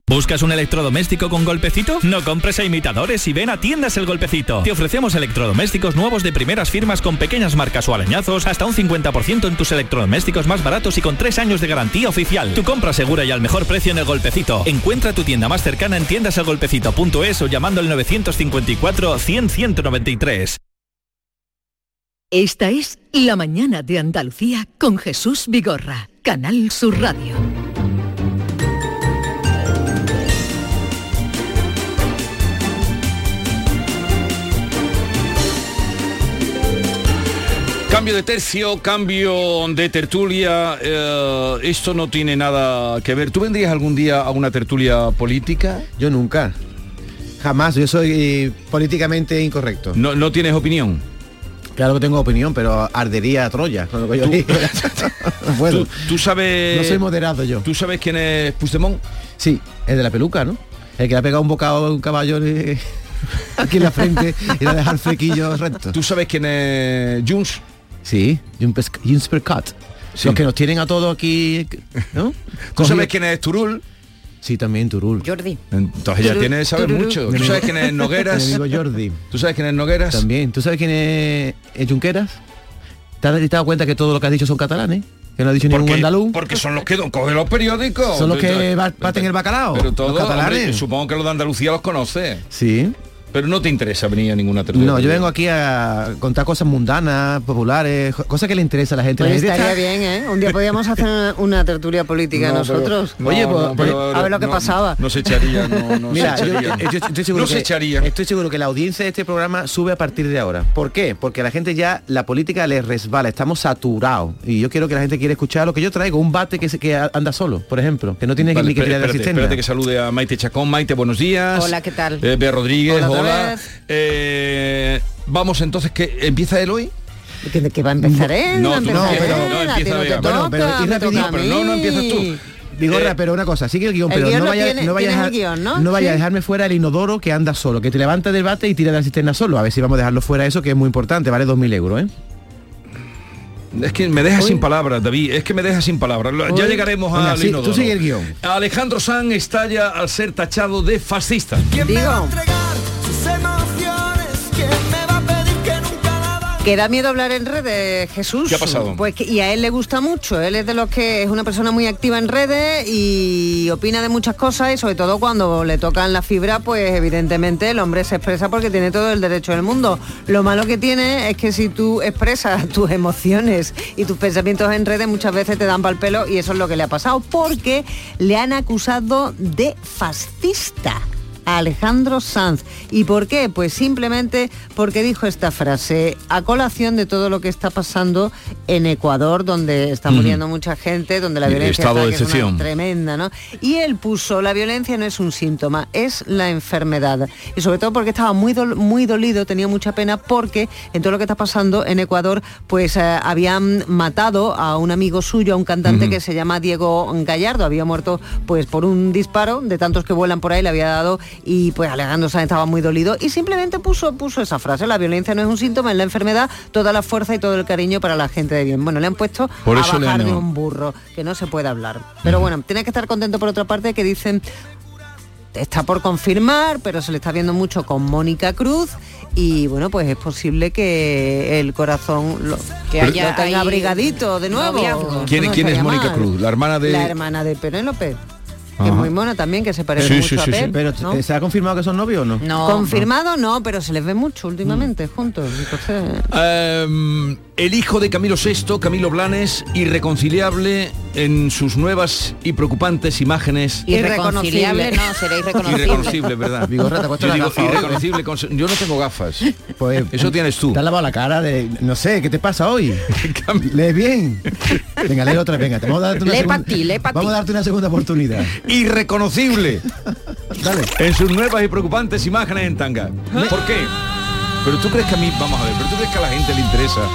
¿Buscas un electrodoméstico con golpecito? No compres a imitadores y ven a Tiendas El Golpecito. Te ofrecemos electrodomésticos nuevos de primeras firmas con pequeñas marcas o arañazos, hasta un 50% en tus electrodomésticos más baratos y con 3 años de garantía oficial. Tu compra segura y al mejor precio en El Golpecito. Encuentra tu tienda más cercana en tiendaselgolpecito.es o llamando al 954 100 193. Esta es La Mañana de Andalucía con Jesús Vigorra, Canal Sur Radio. Cambio de tercio, cambio de tertulia, eh, esto no tiene nada que ver. ¿Tú vendrías algún día a una tertulia política? Yo nunca. Jamás, yo soy políticamente incorrecto. ¿No, no tienes opinión? Claro que tengo opinión, pero ardería a Troya. Con lo que yo ¿Tú, <laughs> <laughs> bueno, ¿Tú, ¿Tú, sabes... No soy moderado yo. ¿Tú sabes quién es Puigdemont? Sí, el de la peluca, ¿no? El que le ha pegado un bocado a un caballo y... <laughs> aquí en la frente y le ha dejado el flequillo recto. ¿Tú sabes quién es Junts? Sí, Junts Percat. Sí. Los que nos tienen a todos aquí, ¿no? ¿Tú sabes quién es Turul? Sí, también Turul. Jordi. Entonces ya tiene saber mucho. ¿Tú sabes quién es Nogueras? Mi amigo Jordi. ¿Tú sabes quién es Nogueras? También. ¿Tú sabes quién es, es Junqueras? ¿Te has dado cuenta que todo lo que has dicho son catalanes? Que no ha dicho ningún andaluz. porque son los que cogen los periódicos. Son los que baten el bacalao. Pero los todo, catalanes. hombre, supongo que los de Andalucía los conoce. Sí. Pero no te interesa venir a ninguna tertulia. No, yo vengo aquí a contar cosas mundanas, populares, cosas que le interesa a la gente. Pues La gente estaría está- bien, ¿eh? Un día podríamos hacer una, tertulia política <laughs> No, pero- nosotros. no, Oye, pues- no, pero- a ver lo que no, pasaba. No se echaría, no, <laughs> Mira, se yo, echaría. yo- yo estoy seguro no que, se echaría. Estoy seguro que la audiencia de este programa sube a partir de ahora. ¿Por qué? Porque a la gente ya la política les resbala, estamos saturados. Y yo quiero que la gente quiera escuchar lo que yo traigo, un bate que, se, que anda solo, por ejemplo, que no tiene Vale, ni que tirar de espérate, asistencia. espérate que salude a Maite Chacón. Maite, buenos días. Hola, ¿qué tal? Eh, Bea Rodríguez, Hola hola. Eh, vamos entonces, que ¿empieza él hoy? ¿Que, que va a empezar él? No, va a empezar no, pero- no, a empieza no Bueno, pero ir me rapidito, toca a pero no, no empiezas tú. Vigorra, Eh, pero una cosa, sigue el guion, el pero guion no vaya, tiene- no vaya a dejar, guion, ¿no? no vaya a dejarme fuera el inodoro que anda solo, que te levanta del bate y tira de la cisterna solo. A ver si vamos a dejarlo fuera eso, que es muy importante, vale 2.000 euros, ¿eh? Es que me deja sin palabras, David. Es que me deja sin palabras. Ya Uy. llegaremos Venga, al sí, inodoro. tú sigue el guion. Alejandro Sanz estalla al ser tachado de fascista. Digo, que da miedo hablar en redes, Jesús. ¿Qué ha pasado? Pues que, y a él le gusta mucho. Él es de los que es una persona muy activa en redes y opina de muchas cosas y sobre todo cuando le tocan la fibra, pues evidentemente el hombre se expresa porque tiene todo el derecho del mundo. Lo malo que tiene es que si tú expresas <laughs> tus emociones y tus pensamientos en redes, muchas veces te dan pal pelo y eso es lo que le ha pasado porque le han acusado de fascista a Alejandro Sanz. ¿Y por qué? Pues simplemente porque dijo esta frase, a colación de todo lo que está pasando en Ecuador, donde está muriendo mucha gente, donde la violencia está, es una tremenda, ¿no? Y él puso, la violencia no es un síntoma, es la enfermedad. Y sobre todo porque estaba muy, dol- muy dolido, tenía mucha pena porque en todo lo que está pasando en Ecuador, pues eh, habían matado a un amigo suyo, a un cantante que se llama Diego Gallardo, había muerto pues por un disparo de tantos que vuelan por ahí, le había dado y pues Alejandro Sanz estaba muy dolido y simplemente puso, puso esa frase, la violencia no es un síntoma, es la enfermedad, toda la fuerza y todo el cariño para la gente de bien. Bueno, le han puesto Por a eso le bajar han- de un burro, que no se puede hablar. Pero bueno, tiene que estar contento por otra parte que dicen está por confirmar, pero se le está viendo mucho con Mónica Cruz y bueno, pues es posible que el corazón lo, Que lo haya tenga abrigadito de nuevo. ¿Quién, No quién es Mónica. Cruz? La hermana de... La hermana de Penélope. Que es muy mona también, que se parece Sí, mucho sí, a sí, sí. Pep, Pero ¿no? ¿se ha confirmado que son novios o no? Confirmado no, pero se les ve mucho últimamente Mm. juntos. Entonces, Em, el hijo de Camilo VI, Camilo Blanes, irreconciliable en sus nuevas y preocupantes imágenes. Irreconciliable, no, será <laughs> irreconocible. Irreconocible, ¿verdad. <laughs> Vigorra, te Yo la digo irreconocible. con- Yo no tengo gafas. Pues Eso tienes tú. Te has lavado la cara de. No sé, ¿qué te pasa hoy? <laughs> Lee bien. Venga, lee otra, venga. te Vamos a darte una Lee segunda, ti, lee Vamos a darte una segunda oportunidad. Irreconocible. Dale. En sus nuevas y preocupantes imágenes en tanga. ¿Por qué? Pero tú crees que a mí, vamos a ver, pero tú crees que a la gente le interesa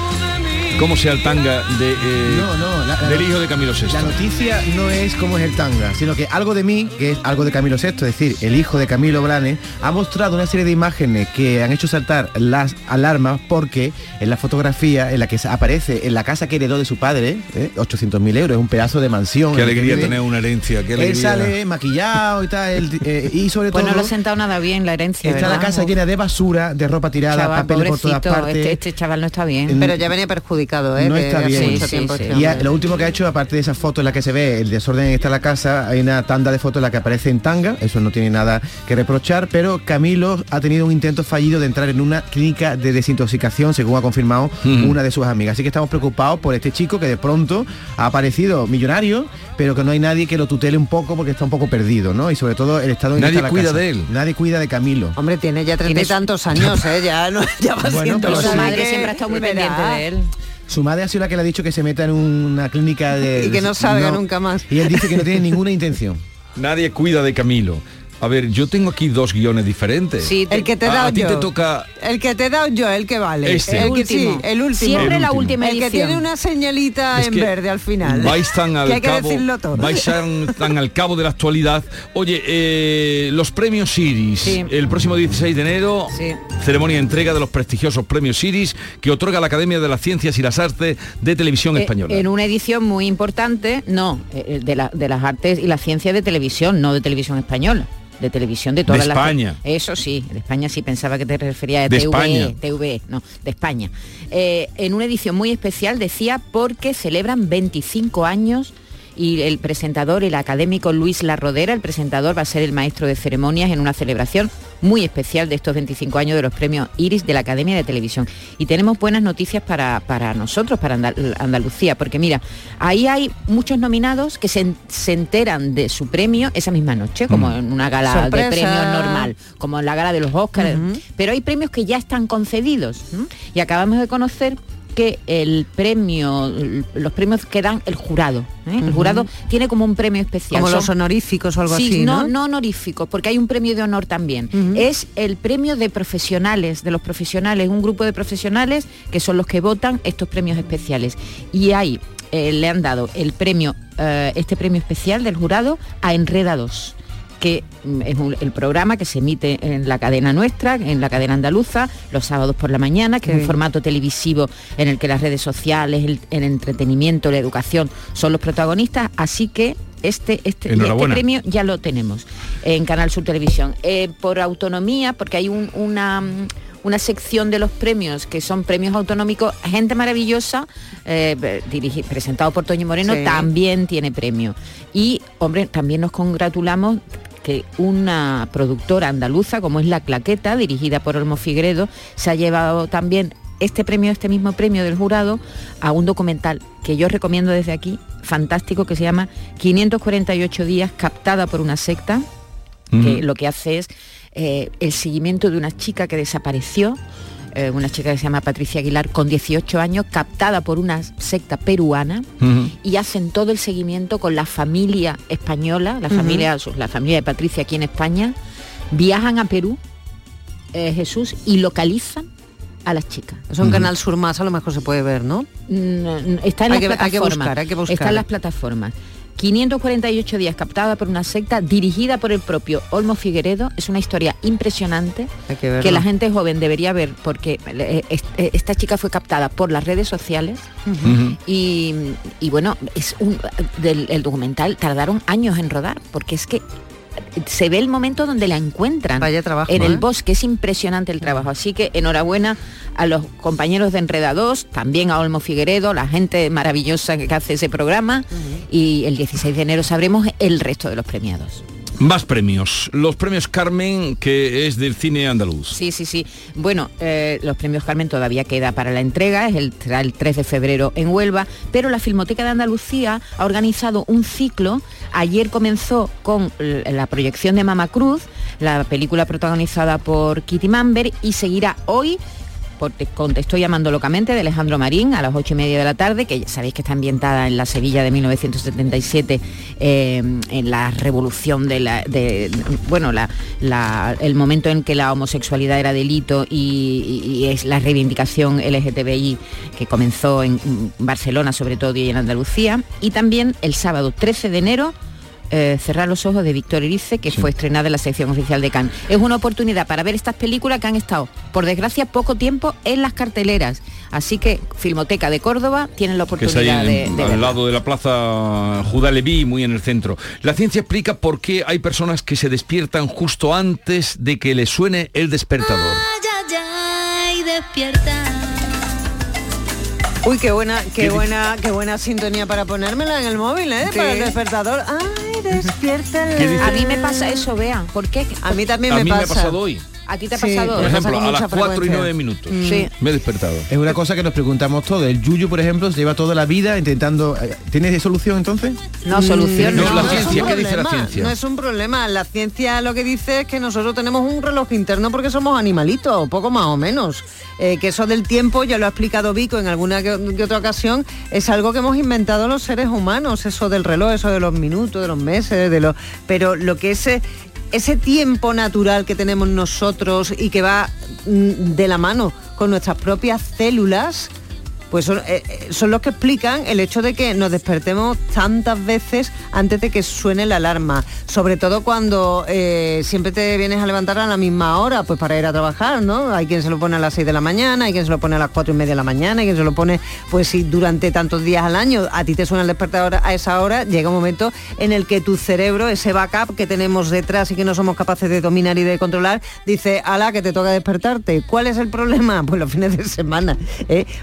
cómo sea el tanga de, eh, No, no, la- la- del hijo de Camilo VI. La noticia no es cómo es el tanga, sino que algo de mí, que es algo de Camilo VI, es decir, el hijo de Camilo Blanes, ha mostrado una serie de imágenes que han hecho saltar las alarmas porque en la fotografía en la que se aparece en la casa que heredó de su padre, ¿eh? 800.000 euros, es un pedazo de mansión. Qué que alegría tener una herencia, qué Él sale maquillado y tal, él, eh, y sobre Pues todo... no lo ha sentado nada bien la herencia. Está la casa llena de basura, de ropa tirada, Chaval, papeles por todas pobrecito, partes. este, este chaval no está bien. En- pero ya venía perjudicado, ¿eh? no está bien. mucho tiempo este Y a- lo último que ha hecho, aparte de esa foto en la que se ve el desorden en está la casa, hay una tanda de fotos en la que aparece en tanga, eso no tiene nada que reprochar, pero Camilo ha tenido un intento fallido de entrar en una clínica de desintoxicación, según ha confirmado una de sus amigas. Así que estamos preocupados por este chico que de pronto ha aparecido millonario, pero que no hay nadie que lo tutele un poco porque está un poco perdido, ¿no? Y sobre todo el estado en Nadie está la cuida casa. de él. Nadie cuida de Camilo. Hombre, tiene ya treinta y tantos años, ¿eh? Ya, no, ya va <laughs> Bueno, siendo pero su madre siempre ha estado muy pendiente de él. Su madre ha sido la que le ha dicho que se meta en una clínica de... <laughs> Y que no salga nunca más. Y él dice que no tiene ninguna intención. Nadie cuida de Camilo. A ver, yo tengo aquí dos guiones diferentes. Sí, el que te he A- dado a ti yo. te toca El que te he dado yo, el que vale. Este. El, El que sí, último. el último. Siempre El la último. última El que edición. tiene una señalita Es en verde al final. vais tan <laughs> al que hay que cabo, decirlo todo. vais <laughs> tan, tan al cabo de la actualidad. Oye, eh, los premios Siris, Sí. el próximo 16 de enero, Sí. ceremonia de entrega de los prestigiosos premios Siris que otorga la Academia de las Ciencias y las Artes de Televisión Eh, Española. En una edición muy importante, no, eh, de, la- de las artes y la ciencia de televisión, no de televisión española. De televisión de todas De las España. eso sí de España sí pensaba que te refería a De TV, España. TV, no de España Eh, en una edición muy especial decía porque celebran 25 años y el presentador, el académico Luis Larrodera, el presentador va a ser el maestro de ceremonias en una celebración muy especial de estos 25 años de los premios Iris de la Academia de Televisión. Y tenemos buenas noticias para, para nosotros, para Andal- Andalucía, porque mira, ahí hay muchos nominados que se, se enteran de su premio esa misma noche, como Mm. en una gala Sorpresa. de premios normal, como en la gala de los Óscares, pero hay premios que ya están concedidos. ¿no? Y acabamos de conocer que el premio, los premios que dan el jurado. ¿eh? El jurado tiene como un premio especial. Como Son- los honoríficos o algo Sí, así, no, ¿no? no honoríficos, porque hay un premio de honor también. Es el premio de profesionales, de los profesionales, un grupo de profesionales que son los que votan estos premios especiales. Y ahí eh, le han dado el premio, eh, este premio especial del jurado a Enredados que mm, es un- el programa que se emite en la cadena nuestra, en la cadena andaluza, los sábados por la mañana, que es un formato televisivo en el que las redes sociales, el, el entretenimiento, la educación son los protagonistas, así que este, este, este premio ya lo tenemos en Canal Sur Televisión. Eh, por autonomía, porque hay un- una mm, una sección de los premios que son premios autonómicos, gente maravillosa, eh, dirigi- presentado por Toño Moreno, Sí. también tiene premio. Y, hombre, también nos congratulamos que una productora andaluza como es La Claqueta, dirigida por Olmo Figueredo, se ha llevado también este premio, este mismo premio del jurado, a un documental que yo recomiendo desde aquí, fantástico, que se llama 548 días captada por una secta, que lo que hace es eh, el seguimiento de una chica que desapareció, eh, una chica que se llama Patricia Aguilar, con 18 años, captada por una secta peruana, y hacen todo el seguimiento con la familia española, la familia, la familia de Patricia aquí en España, viajan a Perú, eh, Jesús, y localizan a las chicas. Eso en Canal Sur Más a lo mejor se puede ver, ¿no? Mm, Está en Hay las que- hay que plataformas. buscar, hay que buscar. Está en las plataformas. 548 días captada por una secta dirigida por el propio Olmo Figueredo. Es una historia impresionante que la gente joven debería ver porque eh, eh, esta chica fue captada por las redes sociales. Y bueno, es un, del, el documental tardaron años en rodar porque es que se ve el momento donde la encuentran Vaya trabajo, en el ¿eh? bosque, es impresionante el trabajo. Así que enhorabuena a los compañeros de Enredados, también a Olmo Figueredo, la gente maravillosa que hace ese programa y el 16 de enero sabremos el resto de los premiados. Más premios. Los premios Carmen, que es del cine andaluz. Sí, sí, sí. Bueno, eh, los premios Carmen todavía queda para la entrega, es el, el 3 de febrero en Huelva, pero la Filmoteca de Andalucía ha organizado un ciclo. Ayer comenzó con la proyección de Mama Cruz, la película protagonizada por Kitty Mamber, y seguirá hoy contestó llamando locamente de Alejandro Marín a las ocho y media de la tarde, que ya sabéis que está ambientada en la Sevilla de 1977, eh, en la revolución de la, bueno, el momento en que la homosexualidad era delito y- y es la reivindicación LGTBI que comenzó en Barcelona sobre todo y en Andalucía. Y también el sábado 13 de enero eh, Cerrar los ojos de Víctor Erice, que fue estrenada en la sección oficial de Cannes. Es una oportunidad para ver estas películas que han estado, por desgracia, poco tiempo en las carteleras. Así que Filmoteca de Córdoba tienen la que está ahí oportunidad de, en- de al verla. lado de la plaza Judá Leví, muy en el centro. La ciencia explica por qué hay personas que se despiertan justo antes de que les suene el despertador. y despierta. Uy, qué buena, qué ¿Qué buena, qué buena sintonía para ponérmela en el móvil, ¿eh? Sí. Para el despertador. Ay, despierta. ¿Qué dice? A mí me pasa eso, vea. ¿Por qué? A mí también A me mí me pasa. ha pasado hoy. ¿A ti te ha Sí, pasado? Por me pasa ejemplo, a las mucha 4 y frecuencia. 9 minutos. Sí. Me he despertado. Es una cosa que nos preguntamos todo. El Yuyu, por ejemplo, se lleva toda la vida intentando... eh, ¿Tiene solución entonces? No, solución No, no. la es un ciencia, ¿qué dice la problema, ciencia? No es un problema. La ciencia lo que dice es que nosotros tenemos un reloj interno porque somos animalitos, poco más o menos. Eh, que eso del tiempo, ya lo ha explicado Vico en alguna que, que otra ocasión, es algo que hemos inventado los seres humanos, eso del reloj, eso de los minutos, de los meses, de los. Pero lo que es eh, ese tiempo natural que tenemos nosotros y que va mm, de la mano con nuestras propias células, pues son, eh, eh, son los que explican el hecho de que nos despertemos tantas veces antes de que suene la alarma. Sobre todo cuando eh, siempre te vienes a levantar a la misma hora, pues para ir a trabajar, ¿no? Hay quien se lo pone a las 6 de la mañana, hay quien se lo pone a las 4 y media de la mañana, hay quien se lo pone, pues si durante tantos días al año a ti te suena el despertador a esa hora, llega un momento en el que tu cerebro, ese backup que tenemos detrás y que no somos capaces de dominar y de controlar, dice, ala, que te toca despertarte. ¿Cuál es el problema? <laughs> Pues los fines de semana.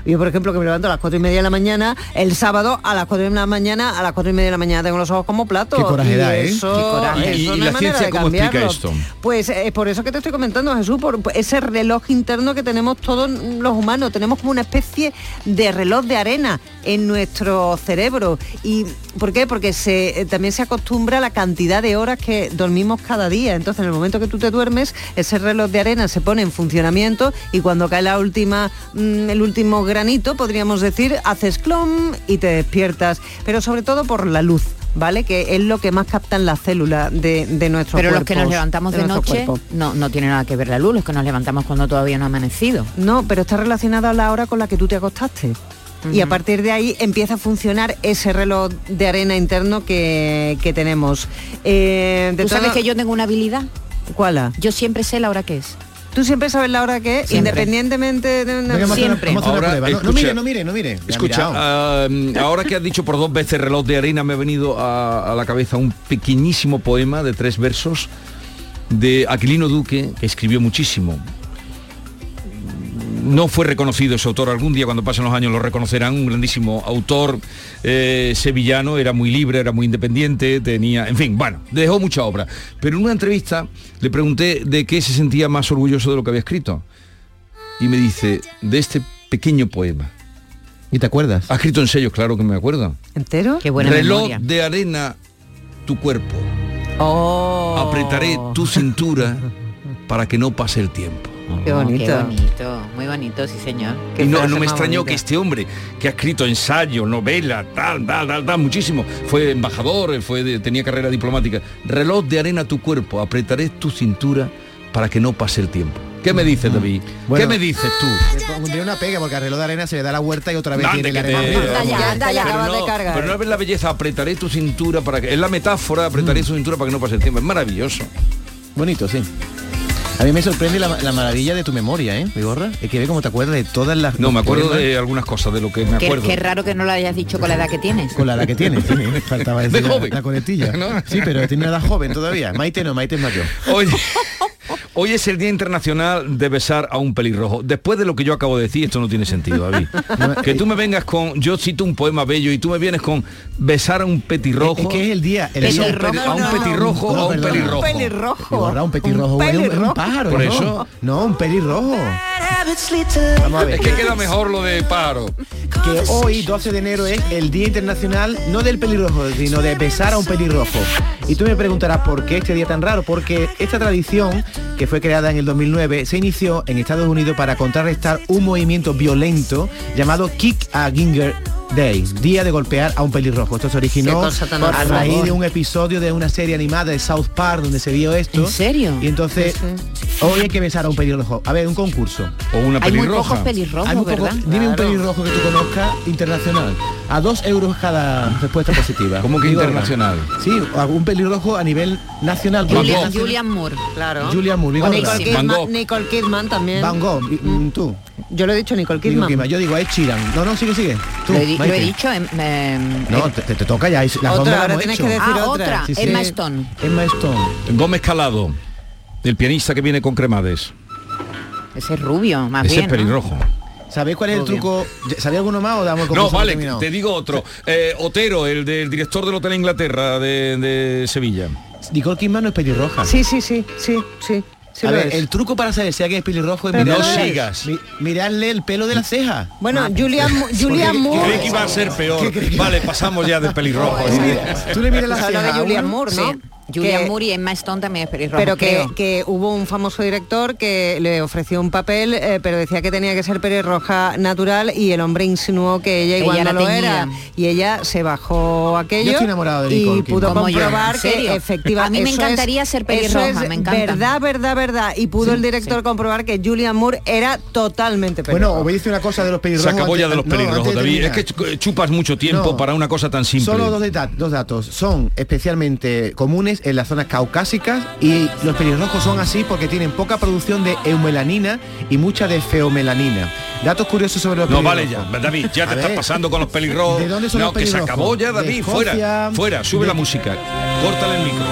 Yo, por ejemplo, me levanto a las 4 y media de la mañana, el sábado a las 4 de la mañana, a las 4 y media de la mañana tengo los ojos como platos. Qué coraje da, ¿eh? eso- Qué coraje. eso ¿Y, no y hay la manera ciencia de cómo explica cambiarlo. esto? Pues es por eso que te estoy comentando, Jesús, por ese reloj interno que tenemos todos los humanos. Tenemos como una especie de reloj de arena en nuestro cerebro. ¿Y por qué? Porque se, eh, también se acostumbra a la cantidad de horas que dormimos cada día. Entonces, en el momento que tú te duermes, ese reloj de arena se pone en funcionamiento y cuando cae la última, mm, el último granito, podríamos decir, haces clom y te despiertas. Pero sobre todo por la luz. ¿Vale? Que es lo que más captan las células de, de nuestro Pero los que nos levantamos de, nuestro noche no, no tiene nada que ver la luz, los que nos levantamos cuando todavía no ha amanecido. No, pero está relacionado a la hora con la que tú te acostaste. Y a partir de ahí empieza a funcionar ese reloj de arena interno que, que tenemos. Eh, de ¿Tú sabes que yo tengo una habilidad? ¿Cuál? Yo siempre sé la hora que es. Tú siempre sabes la hora que es, independientemente de una... Venga, Siempre. una Ahora. No, mire, no mire, no mire. Escucha, ah, ahora que has dicho por dos veces reloj de arena, me ha venido a, a la cabeza un pequeñísimo poema de tres versos de Aquilino Duque, que escribió muchísimo. No fue reconocido ese autor, algún día cuando pasen los años lo reconocerán, un grandísimo autor eh, sevillano, era muy libre, era muy independiente, tenía, en fin, bueno, dejó mucha obra. Pero en una entrevista le pregunté de qué se sentía más orgulloso de lo que había escrito. Y me dice, de este pequeño poema. ¿Y te acuerdas? Ha escrito en sellos, claro que me acuerdo. ¿Entero? Qué buena Reloj memoria. de arena tu cuerpo. Oh. Apretaré tu cintura para que no pase el tiempo. Qué bonito. Qué bonito, muy bonito, sí señor. Qué y no, no me extrañó bonita. que este hombre, que ha escrito ensayo, novela, tal, tal, tal, tal, muchísimo, fue embajador, fue de- tenía carrera diplomática. Reloj de arena tu cuerpo, apretaré tu cintura para que no pase el tiempo. ¿Qué me dices, David? Bueno. ¿Qué me dices tú? Pondría una pega porque al reloj de arena se le da la vuelta y otra vez tiene la arena. Pero no, cargar. pero no ves la belleza, apretaré tu cintura para que. Es la metáfora, apretaré tu cintura para que no pase el tiempo. Es maravilloso. Bonito, sí. A mí me sorprende la, la maravilla de tu memoria, ¿eh, Vigorra? Es que ve cómo te acuerdas de todas las... No, me acuerdo poemas de algunas cosas de lo que me acuerdo. qué raro que no lo hayas dicho con la edad que tienes. Con la edad que tienes, sí, faltaba <laughs> decir De la- joven. la coletilla. <laughs> ¿No? Sí, pero tiene una edad joven todavía. Maite no, Maite es mayor. Oye, <laughs> hoy es el Día Internacional de besar a un pelirrojo. Después de lo que yo acabo de decir, esto no tiene sentido, David. <laughs> que tú me vengas con, yo cito un poema bello y tú me vienes con besar a un petirrojo. Es que es el día... El día- un a un petirrojo No, o a un pelirrojo. Pelirrojo. Un petirrojo Un es un- es un, pelirrojo. pájaro. Por ¿no? eso. No, un pelirrojo. Vamos a ver. Es que queda mejor lo de paro. que hoy, 12 de enero, es el Día Internacional, no del pelirrojo, sino de besar a un pelirrojo. Y tú me preguntarás por qué este día tan raro, porque esta tradición, que fue creada en el 2009, se inició en Estados Unidos para contrarrestar un movimiento violento llamado Kick a Ginger Day, día de golpear a un pelirrojo. Esto se originó a raíz de un episodio de una serie animada de South Park donde se vio esto. ¿En serio? Y entonces, hoy hay que besar a un pelirrojo. A ver, un concurso. O una Hay muy pelirroja. pocos pelirrojos, Hay muy poco- ¿verdad? dime un pelirrojo que tú conozcas internacional. A dos euros cada respuesta positiva. <laughs> ¿Cómo que Digo, internacional? Sí, algún pelirrojo a nivel nacional. Julian. Julian Moore. Claro. Julian Moore. Nicole Kidman. Nicole Kidman también. Van Gogh, y- mm, tú. Yo lo he dicho, Nicole Digo, Kidman. Kidman. Yo digo, Ed Sheeran. No, no, sigue, sigue. Tú, Lo he, lo dicho. em, em, No, em- te, toca ya. Las Otra, dos me las ahora hemos tienes hecho. que decir ah, otra. otra. Sí, sí. Emma Stone. Emma Stone. Gómez Calado, el pianista que viene con cremades. Ese es rubio, más Ese bien. es ¿no? pelirrojo. ¿Sabéis cuál es el truco? ¿Sabéis alguno más o damos el No, vale, terminado? te digo otro. <laughs> Eh, Otero, el del director del Hotel Inglaterra de, de Sevilla. Nicole Kidman no es pelirroja. Sí, sí, sí, sí, sí. Sí a ver, es. el truco para saber si alguien es pelirrojo es Pero mirarle, no sigas. mi- mirarle el pelo de la ceja. Bueno, Julian, Mo- Julian Porque- Moore. Creí que iba a ser peor. Vale, pasamos ya de pelirrojo. Tú le miras la ceja de Julian Moore, ¿no? sí. Julian que- Moore y Emma Stone también es pelirroja, pero que, creo. que hubo un famoso director que le ofreció un papel, eh, pero decía que tenía que ser pelirroja natural y el hombre insinuó que ella igual Ella no lo teñida. era. Y ella se bajó aquello Yo estoy enamorado de y Nicole pudo yo, comprobar ¿en que efectivamente A mí me eso encantaría es- ser eso pelirroja, es me encanta. Verdad, verdad, verdad. Y pudo el director comprobar que Julian Moore era totalmente pelirroja. Bueno, decir una cosa de los Se pelirrojos. acabó ya de los no, pelirrojos, de David. Es que ch- chupas mucho tiempo No. para una cosa tan simple. Solo dos datos. Son especialmente comunes en las zonas caucásicas y los pelirrojos son así porque tienen poca producción de eumelanina y mucha de feomelanina. Datos curiosos sobre los No, pelirrojos. vale ya, David, ya te estás pasando con los pelirrojos. ¿De dónde son no, los que se acabó ya, David, Escocia, fuera, fuera, sube de- la música, córtale el micro.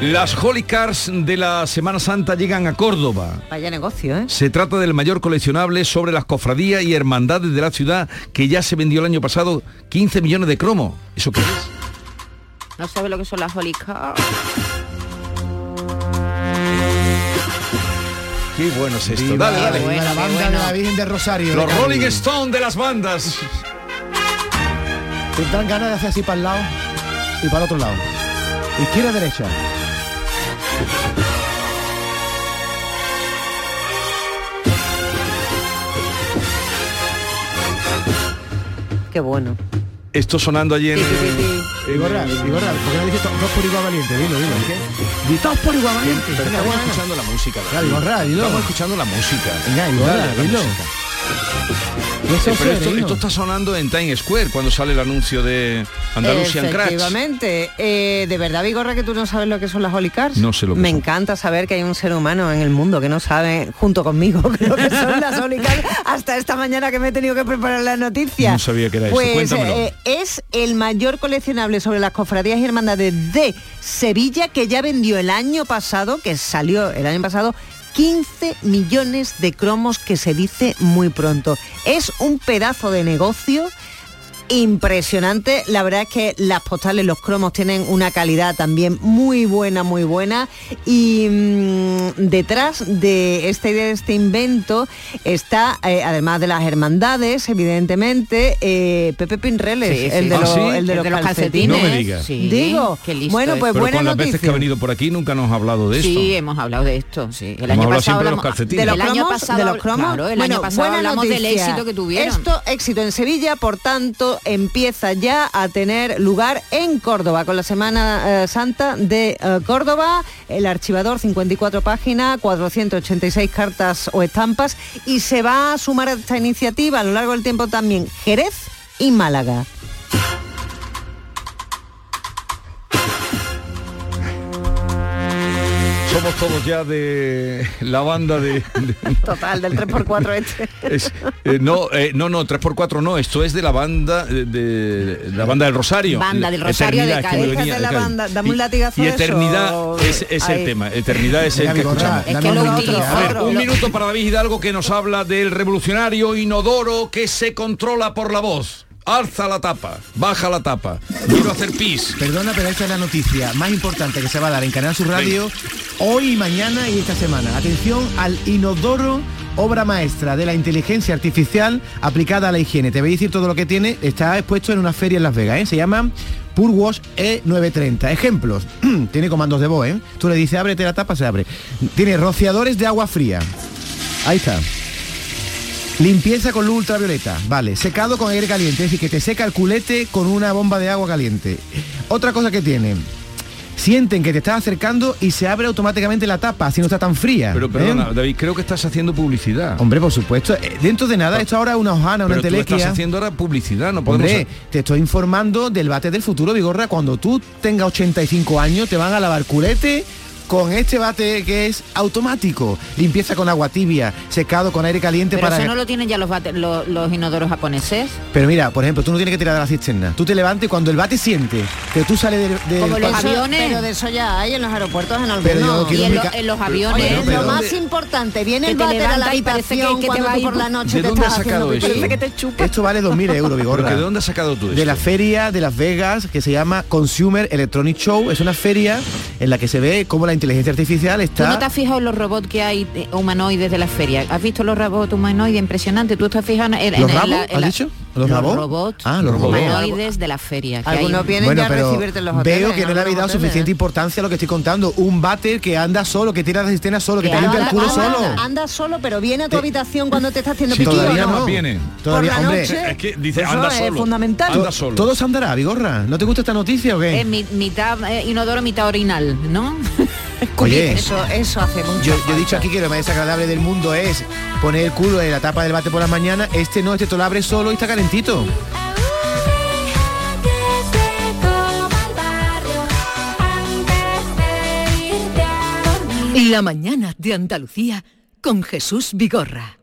Las Holy Cars de la Semana Santa llegan a Córdoba. Vaya negocio, ¿eh? Se trata del mayor coleccionable sobre las cofradías y hermandades de la ciudad que ya se vendió el año pasado 15 millones de cromos. ¿Eso qué es? No sabe lo que son las Holy Cars. Qué bueno es esto. Viva, Dale, dale. la banda de la Virgen de Rosario. Los de Cádiz. Rolling Stone de las bandas. Te dan ganas de hacer así para el lado y para el otro lado. Izquierda, derecha. Qué bueno. Esto sonando allí en... Vigorra, ¿por qué no dices dos por igual valiente? Dilo, dilo. ¿qué? Di dos por igual valiente. Pero estamos escuchando la música. Dilo. Estamos escuchando la música. Venga, dilo. Eh, pero esto, está sonando en Times Square cuando sale el anuncio de Andalusian Crash. Efectivamente. Eh, de verdad, Vigorra, que tú no sabes lo que son las Holy Cars. No sé lo que Me son. encanta saber que hay un ser humano en el mundo que no sabe, junto conmigo, <laughs> lo que son las Holy Cars, hasta esta mañana que me he tenido que preparar la noticia. No sabía que era eso. Pues eh, es el mayor coleccionable sobre las cofradías y hermandades de Sevilla que ya vendió el año pasado, que salió el año pasado, 15 millones de cromos que se dice muy pronto. Es un pedazo de negocio impresionante. La verdad es que las postales, los cromos tienen una calidad también muy buena, muy buena. Y mm, detrás de esta idea, de este invento, está, eh, además de las hermandades, evidentemente, eh, Pepe Pinreles, Sí, sí. el, de ¿Ah, los, sí? el de El los de los calcetines. No me digas. Sí, Digo, qué listo bueno, es. pues Pero buena con las veces que ha venido por aquí nunca nos ha hablado de esto. Sí, hemos hablado de esto, sí. El Hemos año hablado pasado siempre de los calcetines. de los el año cromos, pasado, de los cromos. claro, el Bueno, año pasado hablamos del éxito que tuvieron. Esto, éxito en Sevilla, por tanto, empieza ya a tener lugar en Córdoba, con la Semana eh, Santa de eh, Córdoba, el archivador 54 páginas, 486 cartas o estampas, y se va a sumar a esta iniciativa a lo largo del tiempo también Jerez y Málaga. Somos todos ya de la banda de... de- <laughs> Total, del 3x4 este. <laughs> es- eh, no, eh, no, no, 3x4 no, esto es de la banda de, de- la banda del Rosario. Banda del Rosario de Eternidad, me venía de la banda, dame un Y- latigazo Y de eso. eternidad es, es el tema, eternidad es el que escuchamos. Es que lo Otro. un minuto para David Hidalgo que nos habla del revolucionario inodoro que se controla por la voz. Alza la tapa, baja la tapa. Quiero hacer pis. Perdona, pero esta es la noticia más importante que se va a dar en Canal Sur Radio hoy, mañana y esta semana. Atención al inodoro obra maestra de la inteligencia artificial aplicada a la higiene. Te voy a decir todo lo que tiene. Está expuesto en una feria en Las Vegas. ¿eh? Se llama Purwash E930. Ejemplos. <clears throat> tiene comandos de voz. ¿eh? Tú le dices, ábrete la tapa, se abre. Tiene rociadores de agua fría. Ahí está. Limpieza con luz ultravioleta, vale. Secado con aire caliente, es decir, que te seca el culete con una bomba de agua caliente. Otra cosa que tiene, sienten que te estás acercando y se abre automáticamente la tapa, si no está tan fría. Pero ¿eh? perdona, David, creo que estás haciendo publicidad. Hombre, por supuesto. eh, Dentro de nada, esto ahora es una hojana, una Pero tú estás haciendo ahora publicidad, no podemos... Hombre, te estoy informando del bate del futuro, Vigorra. Cuando tú tengas 85 años, te van a lavar culete con este bate que es automático. Limpieza con agua tibia, secado con aire caliente Pero para... eso no lo tienen ya los, bate- los, los inodoros japoneses. Pero mira, por ejemplo, tú no tienes que tirar de la cisterna. Tú te levantes y cuando el bate siente que tú sales de, de- Como los aviones. Pero de eso ya hay en los aeropuertos en algunos. quiero Y en, lo- los aviones. Oye, pero lo ¿dónde- más importante, viene el te váter a la parece que- habitación que te va por la noche ¿De te dónde has sacado haciendo eso? pipí. Parece que te chupa. Esto vale 2.000 euros, ¿Pero Vigorra. de dónde has sacado tú esto? de la feria de Las Vegas que se llama Consumer Electronic Show. Es una feria en la que se ve cómo la inteligencia artificial ¿Tú está... no te has fijado en los robots que hay eh, humanoides de la feria? ¿Has visto los robots humanoides impresionantes? ¿Tú estás fijando en, en- ¿Los en rabos? la- en ¿Has la- dicho? ¿Los, los robots? robots Ah, los robots. humanoides de la feria. que hay- Algunos vienen Bueno, ya a recibirte en los hoteles. veo que no le habéis dado suficiente hoteles. importancia a lo que estoy contando. Un váter que anda solo, que tira la cisterna solo, que te limpia el anda, culo anda- solo. Anda solo, pero viene a tu habitación cuando te está haciendo Sí, pipí todavía ¿o no. no. viene. Todavía, Por la hombre. noche. Es que dice, anda es solo. fundamental. Anda solo. Todo se andará, Vigorra. ¿No te gusta esta noticia o qué? Es mi- mitad eh, inodoro, mitad orinal, ¿no? Oye, Eso, eso hace mucho. yo, yo he dicho aquí que lo más desagradable del mundo es poner el culo en la tapa del bate por la mañana. Este no, este te lo abre solo y está calentito. La mañana de Andalucía con Jesús Vigorra.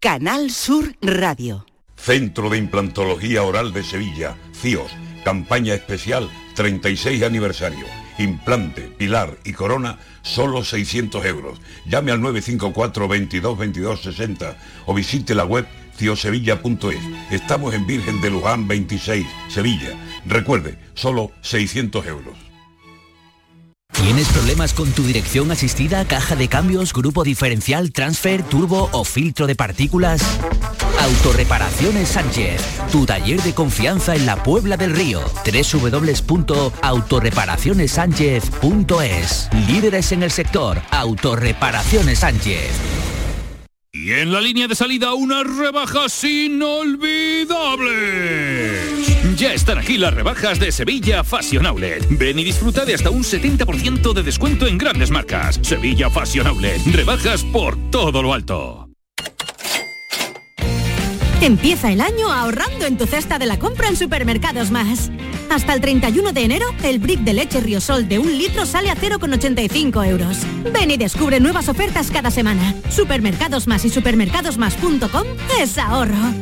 Canal Sur Radio. Centro de Implantología Oral de Sevilla, CIOS, campaña especial 36 aniversario. Implante, pilar y corona, solo 600 euros. Llame al 954 22 22 60 o visite la web ciosevilla.es. Estamos en Virgen de Luján 26, Sevilla. Recuerde, solo 600 euros. ¿Tienes problemas con tu dirección asistida, caja de cambios, grupo diferencial, transfer, turbo o filtro de partículas? Autorreparaciones Sánchez, tu taller de confianza en la Puebla del Río. www.autorreparacionessánchez.es. Líderes en el sector, Autorreparaciones Sánchez. Y en la línea de salida unas rebajas inolvidables. Ya están aquí las rebajas de Sevilla Fashion Outlet. Ven y disfruta de hasta un 70% de descuento en grandes marcas. Sevilla Fashion Outlet. Rebajas por todo lo alto. Empieza el año ahorrando en tu cesta de la compra en Supermercados Más. Hasta el 31 de enero, el brick de leche Riosol de un litro sale a 0,85 euros. Ven y descubre nuevas ofertas cada semana. Supermercados Más y supermercadosmás.com es ahorro.